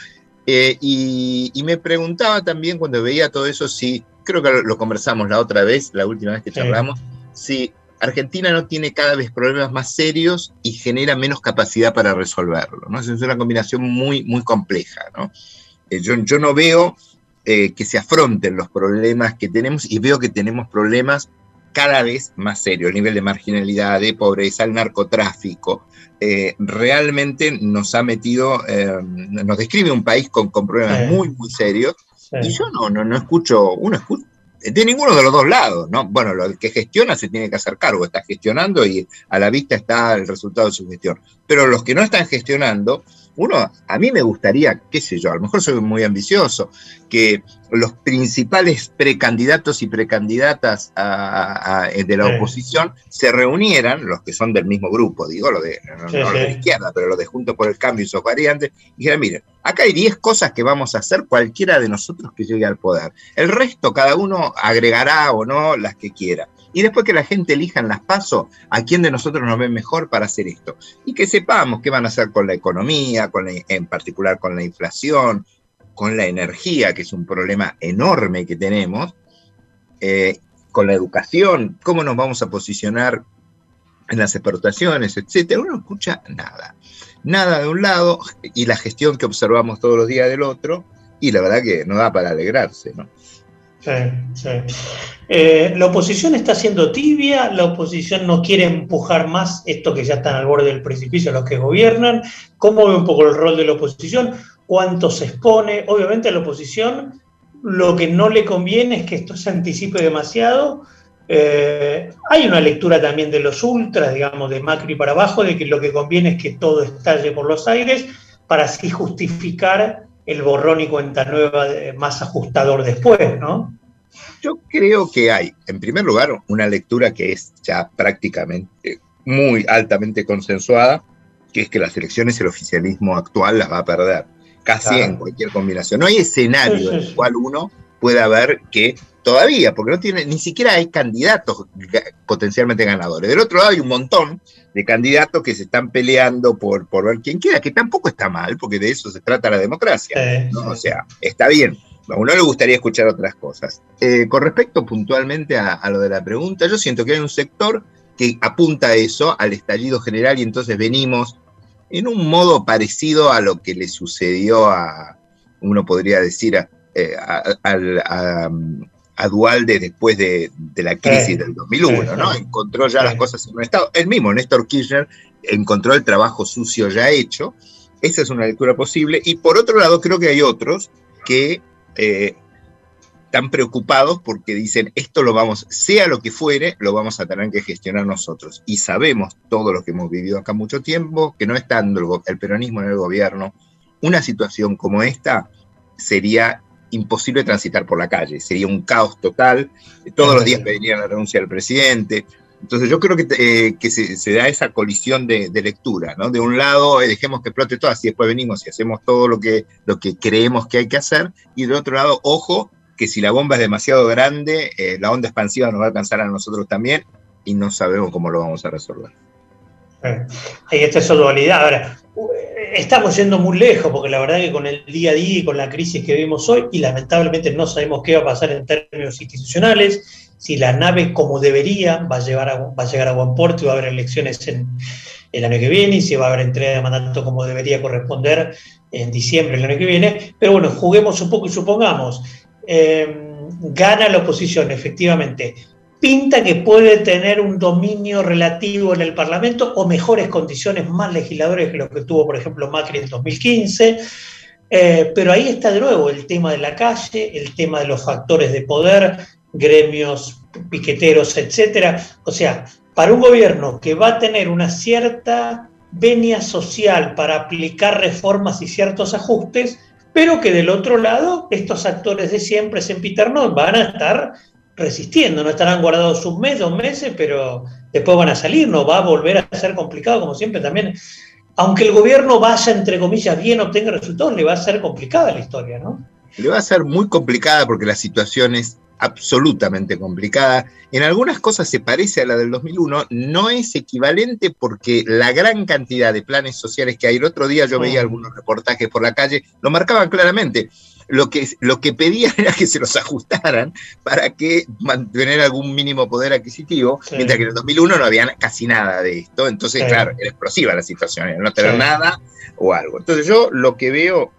Eh, y, y me preguntaba también cuando veía todo eso si, creo que lo, conversamos la otra vez, la última vez que charlamos, si Argentina no tiene cada vez problemas más serios y genera menos capacidad para resolverlo. ¿no? Es una combinación muy, muy compleja. ¿no? Eh, yo, yo no veo eh, que se afronten los problemas que tenemos y veo que tenemos problemas cada vez más serios, el nivel de marginalidad, de pobreza, el narcotráfico, eh, realmente nos ha metido, eh, nos describe un país con, con problemas Sí. muy, muy serios, Sí. y yo no, no, no escucho, uno escucha, de ninguno de los dos lados, ¿no? Bueno, lo el que gestiona se tiene que hacer cargo, está gestionando y a la vista está el resultado de su gestión. Pero los que no están gestionando, uno, a mí me gustaría, qué sé yo, a lo mejor soy muy ambicioso, que los principales precandidatos y precandidatas a- a- de la Sí. oposición se reunieran, los que son del mismo grupo, digo, lo de, no, Sí, no lo de izquierda, pero lo de Juntos por el Cambio y sus variantes, y dijeran, miren, acá hay 10 cosas que vamos a hacer cualquiera de nosotros que llegue al poder. El resto, cada uno agregará o no las que quiera. Y después que la gente elija en las pasos a quién de nosotros nos ve mejor para hacer esto. Y que sepamos qué van a hacer con la economía, con la- en particular con la inflación, con la energía, que es un problema enorme que tenemos, eh, con la educación, cómo nos vamos a posicionar en las exportaciones, etcétera. Uno no escucha nada. Nada de un lado y la gestión que observamos todos los días del otro, y la verdad que no da para alegrarse, ¿no? Sí, sí. Eh, la oposición está siendo tibia, la oposición no quiere empujar más esto que ya están al borde del precipicio los que gobiernan. ¿Cómo ve un poco el rol de la oposición? ¿Cuánto se expone? Obviamente a la oposición lo que no le conviene es que esto se anticipe demasiado. Eh, hay una lectura también de los ultras, digamos, de Macri para abajo, de que lo que conviene es que todo estalle por los aires para así justificar el borrón y cuenta nueva de- más ajustador después, ¿no? Yo creo que hay, en primer lugar, una lectura que es ya prácticamente muy altamente consensuada, que es que las elecciones el oficialismo actual las va a perder, casi Claro. en cualquier combinación. No hay escenario Sí, sí, en el cual uno pueda ver que todavía, porque no tiene, ni siquiera hay candidatos potencialmente ganadores. Del otro lado hay un montón de candidatos que se están peleando por, por ver quién queda, que tampoco está mal, porque de eso se trata la democracia. ¿no? O sea, está bien. A uno le gustaría escuchar otras cosas. Eh, con respecto puntualmente a, a lo de la pregunta, yo siento que hay un sector que apunta a eso, al estallido general, y entonces venimos en un modo parecido a lo que le sucedió a, uno podría decir, a, eh, a- a Dualde después de, de la crisis del 2001, Sí, ¿no? Encontró ya las cosas en un estado. El mismo, Néstor Kirchner, encontró el trabajo sucio ya hecho. Esa es una lectura posible. Y por otro lado, creo que hay otros que eh, están preocupados porque dicen, esto lo vamos, sea lo que fuere, lo vamos a tener que gestionar nosotros. Y sabemos, todos los que hemos vivido acá mucho tiempo, que no estando el, el peronismo en el gobierno, una situación como esta sería imposible transitar por la calle, sería un caos total, todos los días pedirían la renuncia del presidente. Entonces yo creo que, eh, que se, se da esa colisión de, de lectura, ¿no? De un lado, eh, dejemos que explote todo, así después venimos y hacemos todo lo que, lo que creemos que hay que hacer, y del otro lado, ojo, que si la bomba es demasiado grande, eh, la onda expansiva nos va a alcanzar a nosotros también, y no sabemos cómo lo vamos a resolver. Ahí está esa dualidad. Ahora, estamos yendo muy lejos, porque la verdad que con el día a día y con la crisis que vivimos hoy, y lamentablemente no sabemos qué va a pasar en términos institucionales, si la nave como debería va a, llevar va a llegar a buen puerto y va a haber elecciones en el año que viene, y si va a haber entrega de mandato como debería corresponder en diciembre del año que viene. Pero bueno, juguemos un poco y supongamos, eh, gana la oposición, efectivamente pinta que puede tener un dominio relativo en el Parlamento o mejores condiciones, más legisladores que lo que tuvo, por ejemplo, Macri en 2015. Eh, pero ahí está de nuevo el tema de la calle, el tema de los factores de poder, gremios, piqueteros, etcétera. O sea, para un gobierno que va a tener una cierta venia social para aplicar reformas y ciertos ajustes, pero que del otro lado estos actores de siempre, sempiternos, van a estar resistiendo, no estarán guardados un mes, dos meses, pero después van a salir, no va a volver a ser complicado como siempre también. Aunque el gobierno vaya, entre comillas, bien, obtenga resultados, le va a ser complicada la historia, ¿no? Le va a ser muy complicada porque la situación es absolutamente complicada. En algunas cosas se parece a la del 2001, no es equivalente porque la gran cantidad de planes sociales que hay, el otro día yo veía algunos reportajes por la calle, lo marcaban claramente. Lo que, lo que pedían era que se los ajustaran para que mantener algún mínimo poder adquisitivo, Sí. mientras que en el 2001 no había casi nada de esto. Entonces, Sí. claro, era explosiva la situación, era no tener Sí. nada o algo. Entonces yo lo que veo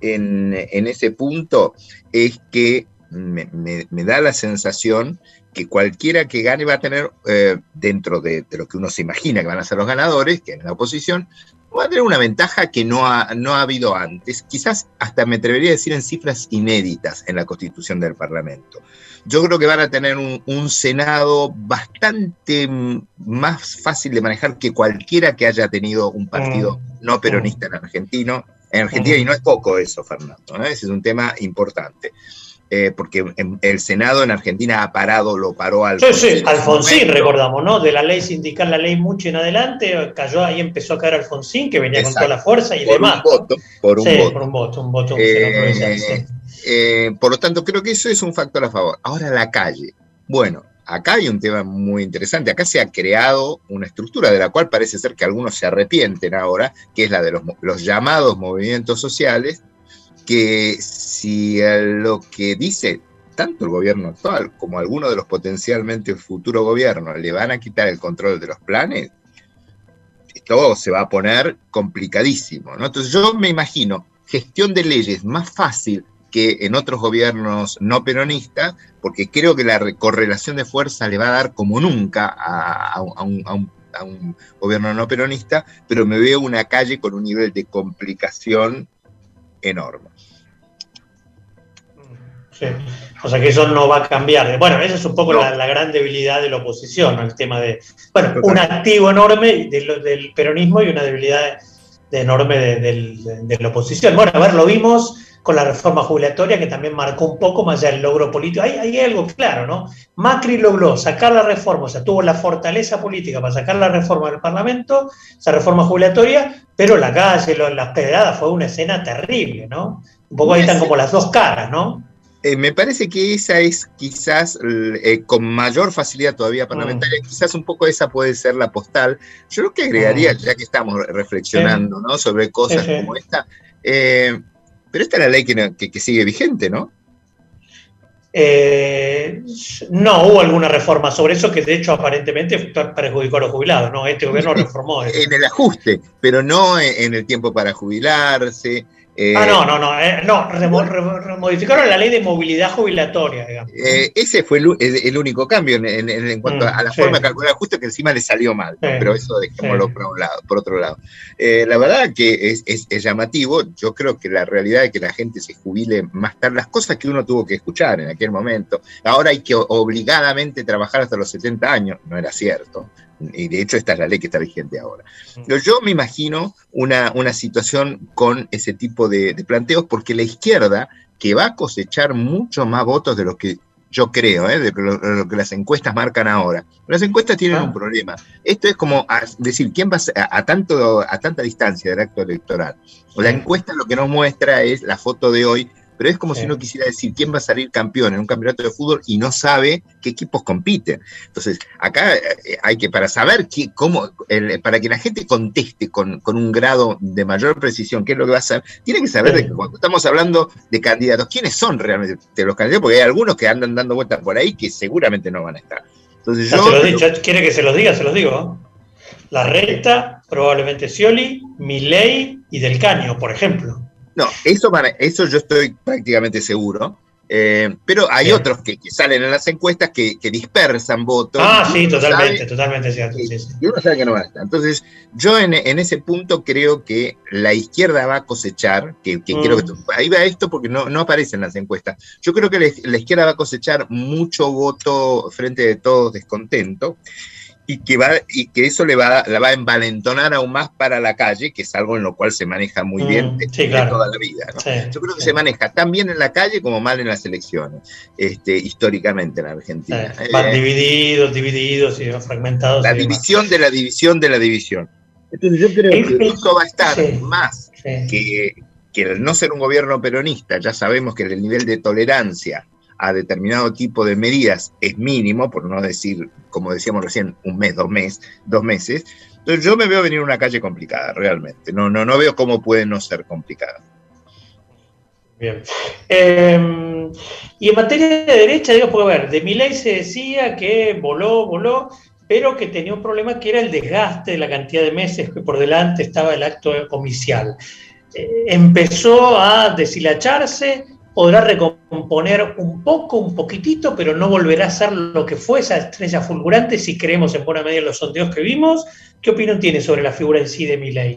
en, en ese punto es que me, me- me da la sensación que cualquiera que gane va a tener, eh, dentro de, de lo que uno se imagina que van a ser los ganadores, que es la oposición, va a tener una ventaja que no ha, no ha habido antes, quizás hasta me atrevería a decir en cifras inéditas en la constitución del Parlamento. Yo creo que van a tener un, un Senado bastante mm, más fácil de manejar que cualquiera que haya tenido un partido no peronista en argentino, en Argentina, y no es poco eso, Fernando, ¿no? ese es un tema importante. Eh, porque en- el Senado en Argentina ha parado, lo paró al Sí, sí, Alfonsín, recordamos, ¿no? De la ley sindical, la ley mucho en adelante, cayó ahí, empezó a caer Alfonsín, que venía con toda la fuerza y por demás. un voto, por un Sí, voto. por un voto, un voto, Eh, eh, por lo tanto, creo que eso es un factor a favor. Ahora la calle. Bueno, acá hay un tema muy interesante. Acá se ha creado una estructura de la cual parece ser que algunos se arrepienten ahora, que es la de los llamados movimientos sociales, que si a lo que dice tanto el gobierno actual como algunos de los potencialmente futuros gobiernos le van a quitar el control de los planes, esto se va a poner complicadísimo. ¿no? Entonces yo me imagino gestión de leyes más fácil que en otros gobiernos no peronistas, porque creo que la re- correlación de fuerza le va a dar como nunca a, a un- a un, a un- a un gobierno no peronista, pero me veo una calle con un nivel de complicación enorme. Sí. O sea que eso no va a cambiar. Bueno, esa es un poco la, la gran debilidad de la oposición, ¿no? el tema de, bueno, un activo enorme del peronismo y una debilidad de- enorme de, de- de la oposición. Bueno, a ver, lo vimos con la reforma jubilatoria que también marcó un poco más allá del logro político. Hay, hay algo claro, ¿no? Macri logró sacar la reforma, o sea, tuvo la fortaleza política para sacar la reforma del Parlamento, esa reforma jubilatoria, pero la calle, las pedradas fue una escena terrible, ¿no? Un poco ahí están como las dos caras, ¿no? Eh, me parece que esa es quizás eh, con mayor facilidad todavía parlamentaria, quizás un poco esa puede ser la postal. Yo lo que agregaría, Mm. ya que estamos reflexionando ¿no? sobre cosas como esta, eh, pero esta es la ley que, que- que sigue vigente, ¿no? Eh, no hubo alguna reforma sobre eso que de hecho aparentemente perjudicó a los jubilados, ¿no? Este gobierno reformó eso. En el ajuste, pero no en el tiempo para jubilarse. Eh, Ah, no, no, no, eh, no, remo- re- re- modificaron la ley de movilidad jubilatoria, digamos. Eh, ese fue el, único cambio en, en- en cuanto Mm, a la sí. forma de calcular justo que encima le salió mal, pero eso dejémoslo sí. por, un lado, por otro lado. La verdad que es, es- es llamativo, yo creo que la realidad de que la gente se jubile más tarde, las cosas que uno tuvo que escuchar en aquel momento, ahora hay que obligadamente trabajar hasta los 70 años, no era cierto. Y de hecho esta es la ley que está vigente ahora. Pero yo me imagino una, una situación con ese tipo de, de planteos porque la izquierda, que va a cosechar mucho más votos de los que yo creo, ¿eh? de lo, que las encuestas marcan ahora. Las encuestas tienen un problema. Esto es como a- decir, ¿quién va a, ser- a, a tanto, a tanta distancia del acto electoral? La encuesta lo que nos muestra es la foto de hoy, pero es como si uno quisiera decir quién va a salir campeón en un campeonato de fútbol y no sabe qué equipos compiten. Entonces, acá eh, hay que, para saber qué, cómo, el- para que la gente conteste con, con un grado de mayor precisión qué es lo que va a hacer, tiene que saber de que cuando estamos hablando de candidatos, quiénes son realmente los candidatos, porque hay algunos que andan dando vueltas por ahí que seguramente no van a estar. Entonces yo, se los ya quiere que se los diga, se los digo. ¿no? La recta, probablemente Scioli, Milei y Del Caño, por ejemplo. No, eso, van a- eso yo estoy prácticamente seguro. Eh, pero hay otros que, que salen en las encuestas que, que dispersan votos. Ah, y sí, totalmente, sabe- totalmente cierto. sí, sí. y uno sabe que no van a estar. Entonces, yo en, en ese punto creo que la izquierda va a cosechar, que, que Mm. creo que ahí va esto porque no, no aparece en las encuestas. Yo creo que la, la izquierda va a cosechar mucho voto frente de todos descontento y que va y que eso le va la va a envalentonar aún más para la calle, que es algo en lo cual se maneja muy Mm, bien de, sí, de claro. toda la vida. ¿no? Sí, Yo creo que se maneja tan bien en la calle como mal en las elecciones, este, históricamente en Argentina. Van Eh, divididos, divididos y fragmentados. la y división de la división de la división. Entonces yo creo que eso va a estar sí, más que, que el no ser un gobierno peronista. Ya sabemos que el nivel de tolerancia a determinado tipo de medidas es mínimo, por no decir, como decíamos recién, un mes, dos meses, dos meses. Entonces yo me veo venir una calle complicada, realmente. No, no, no veo cómo puede no ser complicada. Bien. Eh, y en materia de derecha, digo, puedo ver, de Milei se decía que voló, voló, pero que tenía un problema que era el desgaste de la cantidad de meses que por delante estaba el acto comicial. Eh, empezó a deshilacharse, podrá recomponer un poco, un poquitito, pero no volverá a ser lo que fue esa estrella fulgurante si creemos en buena medida los sondeos que vimos. ¿Qué opinión tiene sobre la figura en sí de Milei?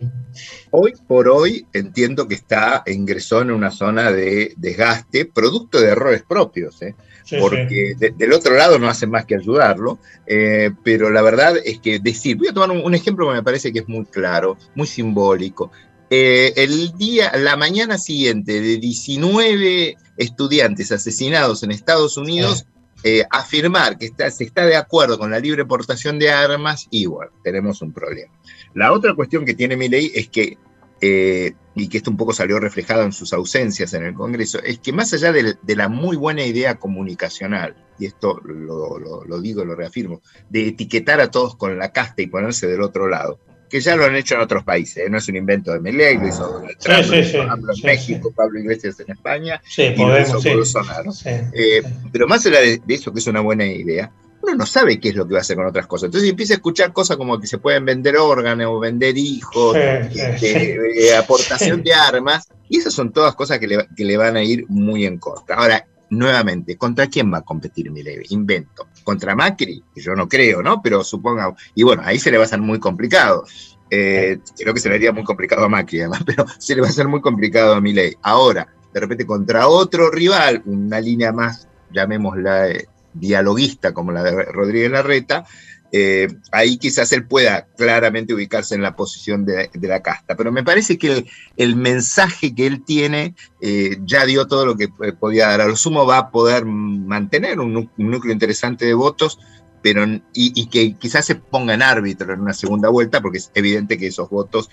Hoy por hoy entiendo que está ingresó en una zona de desgaste, producto de errores propios, ¿eh? Sí, porque de- del otro lado no hacen más que ayudarlo, eh, pero la verdad es que decir, voy a tomar un, un ejemplo que me parece que es muy claro, muy simbólico. Eh, el día, la mañana siguiente de 19 estudiantes asesinados en Estados Unidos, eh, afirmar que está- se está de acuerdo con la libre portación de armas, igual, tenemos un problema. La otra cuestión que tiene mi ley es que eh, y que esto un poco salió reflejado en sus ausencias en el Congreso, es que más allá de, de la muy buena idea comunicacional, y esto lo, lo- lo digo, lo reafirmo, de etiquetar a todos con la casta y ponerse del otro lado, que ya lo han hecho en otros países, ¿eh? no es un invento de Milei, lo hizo Donald Trump, sí, lo hizo sí, en México, Pablo Iglesias en España, y lo podemos, hizo sí. Bolsonaro. Sí. Eh, pero más allá de, de eso, que es una buena idea, uno no sabe qué es lo que va a hacer con otras cosas. Entonces empieza a escuchar cosas como que se pueden vender órganos, o vender hijos, este, eh, aportación de armas, y esas son todas cosas que le, que le van a ir muy en contra. Ahora, nuevamente, ¿contra quién va a competir Milei? Invento. ¿Contra Macri? Yo no creo, ¿no? Pero suponga, y bueno, ahí se le va a hacer muy complicado. Eh, creo que se le haría muy complicado a Macri, además, pero se le va a hacer muy complicado a Milei. Ahora, de repente contra otro rival, una línea más, llamémosla eh, dialoguista como la de Rodríguez Larreta, eh, ahí quizás él pueda claramente ubicarse en la posición de, de la casta. Pero me parece que el, el mensaje que él tiene eh, ya dio todo lo que eh, podía dar. A lo sumo va a poder mantener un, núcleo interesante de votos, pero y, y que quizás se ponga en árbitro en una segunda vuelta, porque es evidente que esos votos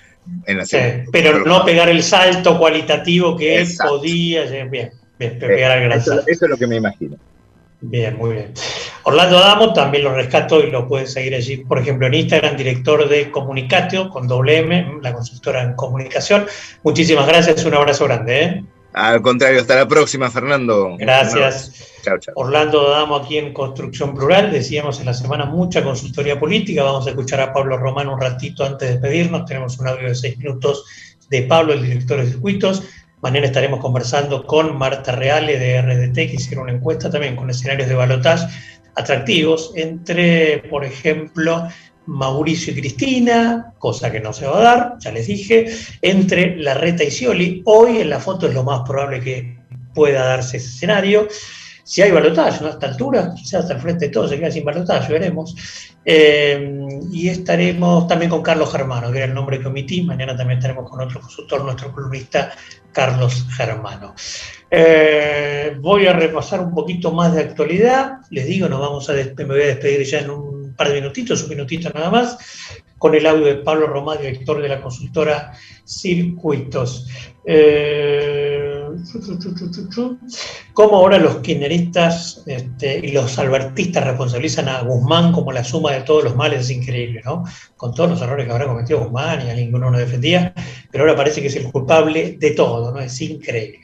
en la Sí, segunda pero no pegar el salto cualitativo que él podía. sí, Bien, bien, pegar al gran eso, salto. eso es lo que me imagino. Bien, muy bien. Orlando Adamo también lo rescato y lo pueden seguir allí, por ejemplo, en Instagram, director de Comunicatio, con doble M, la consultora en comunicación. Muchísimas gracias, un abrazo grande. ¿eh? Al contrario, hasta la próxima, Fernando. Gracias. Chao, chao. Orlando Adamo aquí en Construcción Plural, decíamos en la semana mucha consultoría política, vamos a escuchar a Pablo Román un ratito antes de despedirnos, tenemos un audio de seis minutos de Pablo, el director de circuitos, mañana estaremos conversando con Marta Reale de RDT, que hicieron una encuesta también con escenarios de balotaje atractivos entre, por ejemplo, Mauricio y Cristina, cosa que no se va a dar, ya les dije, entre Larreta y Scioli. Hoy en la foto es lo más probable que pueda darse ese escenario. Si hay balotaje ¿no? a esta altura, quizás hasta frente de todos se queda sin balotaje, veremos. Eh, y estaremos también con Carlos Germano, que era el nombre que omití. Mañana también estaremos con otro consultor, nuestro columnista Carlos Germano. Eh, voy a repasar un poquito más de actualidad. Les digo, nos vamos a me voy a despedir ya en un par de minutitos, un minutito nada más, con el audio de Pablo Román, director de la consultora Circuitos. Eh, Cómo ahora los kirchneristas este, y los albertistas responsabilizan a Guzmán como la suma de todos los males es increíble, ¿no? Con todos los errores que habrá cometido Guzmán y a ninguno lo defendía, pero ahora parece que es el culpable de todo, ¿no? Es increíble.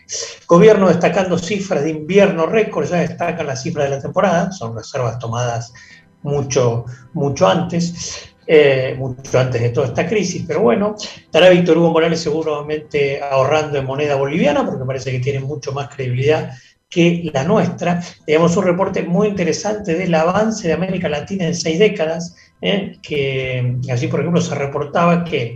Gobierno destacando cifras de invierno récord, ya destacan las cifras de la temporada, son reservas tomadas mucho, mucho antes. Eh, mucho antes de toda esta crisis, pero bueno, estará Víctor Hugo Morales seguramente ahorrando en moneda boliviana, porque parece que tiene mucho más credibilidad que la nuestra. Tenemos un reporte muy interesante del avance de América Latina en seis décadas, ¿eh? que allí, por ejemplo, se reportaba que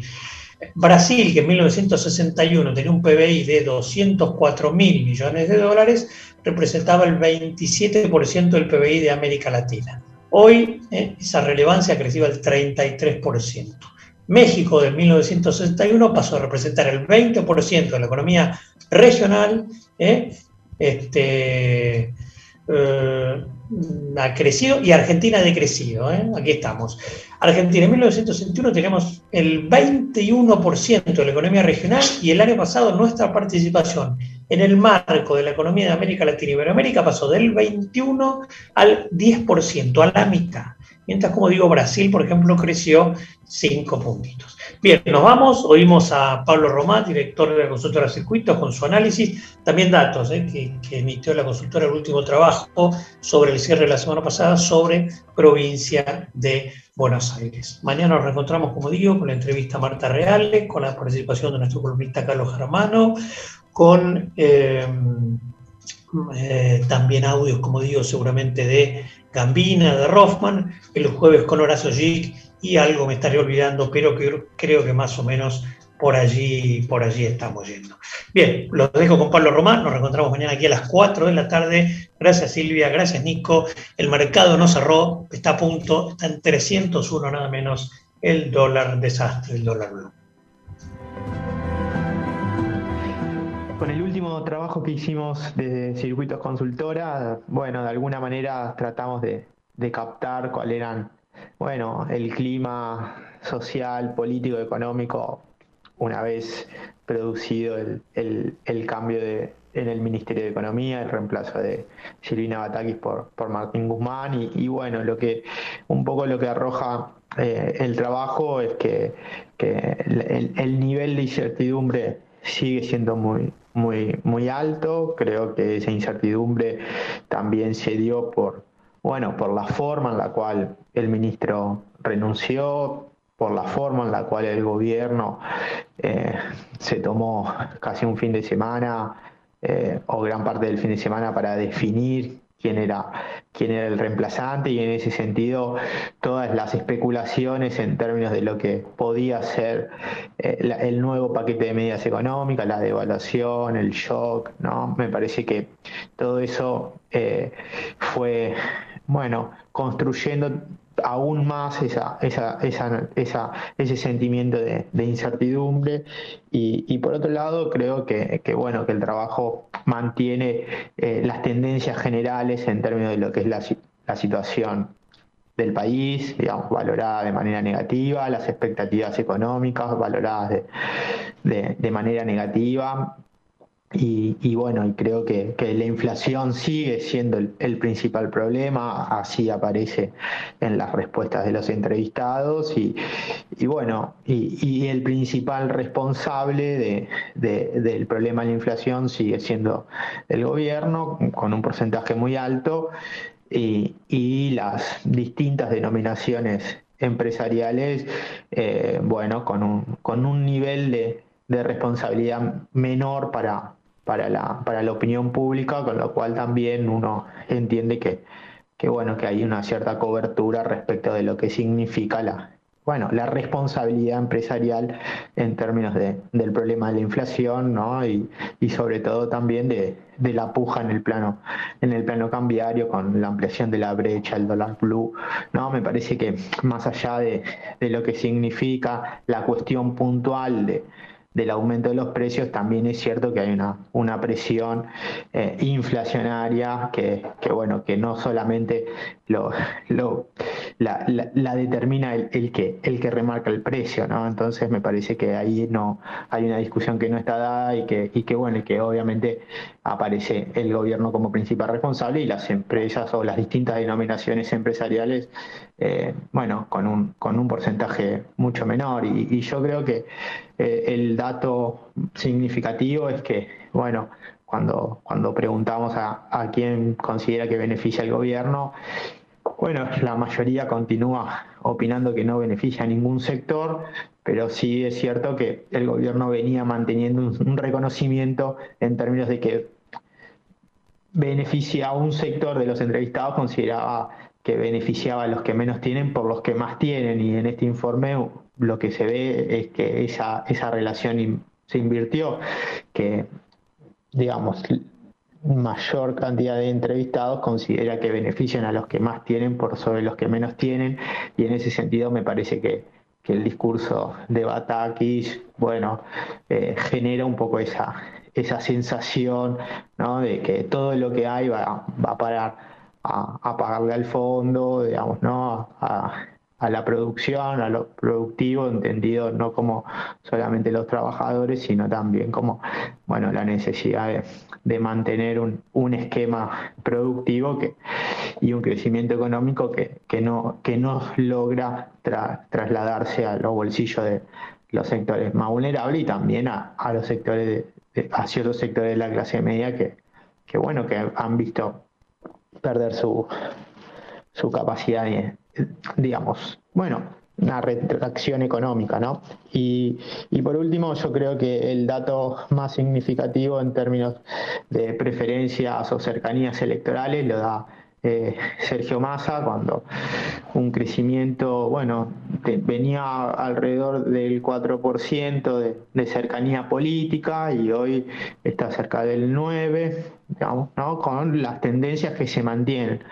Brasil, que en 1961 tenía un PBI de 204 mil millones de dólares, representaba el 27% del PBI de América Latina. Hoy eh, esa relevancia ha crecido al 33%. México de 1961 pasó a representar el 20% de la economía regional, eh, este, eh, ha crecido y Argentina ha decrecido. ¿eh? Aquí estamos. Argentina en 1961 teníamos el 21% de la economía regional y el año pasado nuestra participación en el marco de la economía de América Latina y Iberoamérica pasó del 21 al 10%, a la mitad. Mientras, como digo, Brasil, por ejemplo, creció 5 puntitos. Bien, nos vamos. Oímos a Pablo Román, director de la consultora Circuitos, con su análisis. También datos eh, que, emitió la consultora el último trabajo sobre el cierre de la semana pasada sobre provincia de Buenos Aires. Mañana nos reencontramos, como digo, con la entrevista a Marta Reale, con la participación de nuestro columnista Carlos Germano, con eh, eh, también audios, como digo, seguramente de Gambina, de Rothman, el jueves con Horacio Gic y algo me estaré olvidando, pero creo que más o menos por allí, por allí estamos yendo. Bien, los dejo con Pablo Román, nos reencontramos mañana aquí a las 4 de la tarde. Gracias Silvia, gracias Nico. El mercado no cerró, está a punto, está en 301 nada menos el dólar desastre, el dólar blue. Con el último trabajo que hicimos desde Circuitos Consultora, bueno, de alguna manera tratamos de, captar cuál eran, bueno, el clima social, político, económico una vez producido el, cambio de, en el Ministerio de Economía, el reemplazo de Silvina Batakis por, por Martín Guzmán. Y, bueno, lo que un poco lo que arroja eh, el trabajo es que, el nivel de incertidumbre sigue siendo muy, muy, muy alto. Creo que esa incertidumbre también se dio por, bueno, por la forma en la cual el ministro renunció, por la forma en la cual el gobierno eh, se tomó casi un fin de semana eh, o gran parte del fin de semana para definir quién era quién era el reemplazante y en ese sentido todas las especulaciones en términos de lo que podía ser eh, el nuevo paquete de medidas económicas, la devaluación, el shock, ¿no? Me parece que todo eso eh, fue, bueno, construyendo aún más esa, esa, esa, esa- ese sentimiento de, de incertidumbre y, y por otro lado creo que, que, bueno que el trabajo mantiene eh, las tendencias generales en términos de lo que es la, la situación del país, digamos, valorada de manera negativa, las expectativas económicas valoradas de, de- de manera negativa. Y, bueno, y creo que, que la inflación sigue siendo el, principal problema, así aparece en las respuestas de los entrevistados. Y, y bueno, y, el principal responsable de- de- del problema de la inflación sigue siendo el gobierno, con un porcentaje muy alto y, y las distintas denominaciones empresariales, eh, bueno, con un, con un nivel de, de responsabilidad menor para, para, la, para la opinión pública, con lo cual también uno entiende que, que, bueno, que hay una cierta cobertura respecto de lo que significa la, bueno, la responsabilidad empresarial en términos de, del problema de la inflación, ¿no? Y, y sobre todo también de, de la puja en el plano, en el plano cambiario con la ampliación de la brecha, el dólar blue, ¿no? Me parece que más allá de, de lo que significa la cuestión puntual de, del aumento de los precios, también es cierto que hay una, una presión eh, inflacionaria que, que, bueno, que no solamente lo, lo- la, la- determina el, el que, el que remarca el precio, ¿no? Entonces me parece que ahí no hay una discusión que no está dada y que, y que bueno, y que obviamente aparece el gobierno como principal responsable y las empresas o las distintas denominaciones empresariales, eh, bueno, con un, con un porcentaje mucho menor. Y yo creo que eh, el dato significativo es que, bueno, cuando, cuando preguntamos a, a quién considera que beneficia el gobierno, bueno, la mayoría continúa opinando que no beneficia a ningún sector, pero sí es cierto que el gobierno venía manteniendo un, un reconocimiento en términos de que beneficia a un sector de los entrevistados, consideraba que beneficiaba a los que menos tienen por los que más tienen, y en este informe lo que se ve es que esa, esa relación se invirtió, que digamos, mayor cantidad de entrevistados considera que benefician a los que más tienen por sobre los que menos tienen y en ese sentido me parece que, que el discurso de Batakis, bueno, eh, genera un poco esa, esa sensación ¿no? de que todo lo que hay va, va a parar a, a pagarle al fondo, digamos, ¿no? A, a la producción, a lo productivo, entendido no como solamente los trabajadores, sino también como bueno, la necesidad de, mantener un, un esquema productivo que, y un crecimiento económico que, que no, que no logra tra- trasladarse a los bolsillos de los sectores más vulnerables y también a, a los sectores de, de- a ciertos sectores de la clase media que, que bueno, que han visto perder su, su capacidad, de, digamos, bueno, una retracción económica, ¿no? Y, y por último, yo creo que el dato más significativo en términos de preferencias o cercanías electorales lo da eh, Sergio Massa cuando un crecimiento, bueno, venía alrededor del 4% de, de cercanía política y hoy está cerca del 9%, digamos, ¿no? Con las tendencias que se mantienen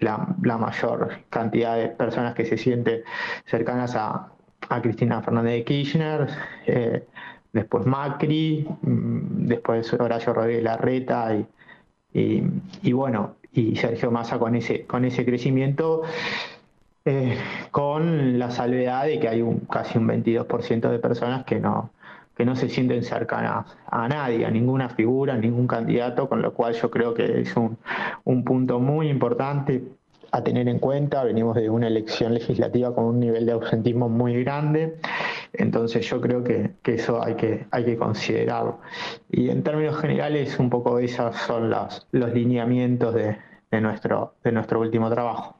la, mayor cantidad de personas que se sienten cercanas a, a Cristina Fernández de Kirchner, eh, después Macri, mm, después Horacio Rodríguez Larreta y, y, y bueno, y Sergio Massa con ese, con ese crecimiento, eh, con la salvedad de que hay un, casi un 22% de personas que no, que no se sienten cercanas a nadie, a ninguna figura, a ningún candidato, con lo cual yo creo que es un, un punto muy importante a tener en cuenta. Venimos de una elección legislativa con un nivel de ausentismo muy grande, entonces yo creo que, que eso hay que, hay que considerarlo. Y en términos generales, un poco esos son los, los lineamientos de, de, nuestro, de nuestro último trabajo.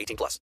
18 plus.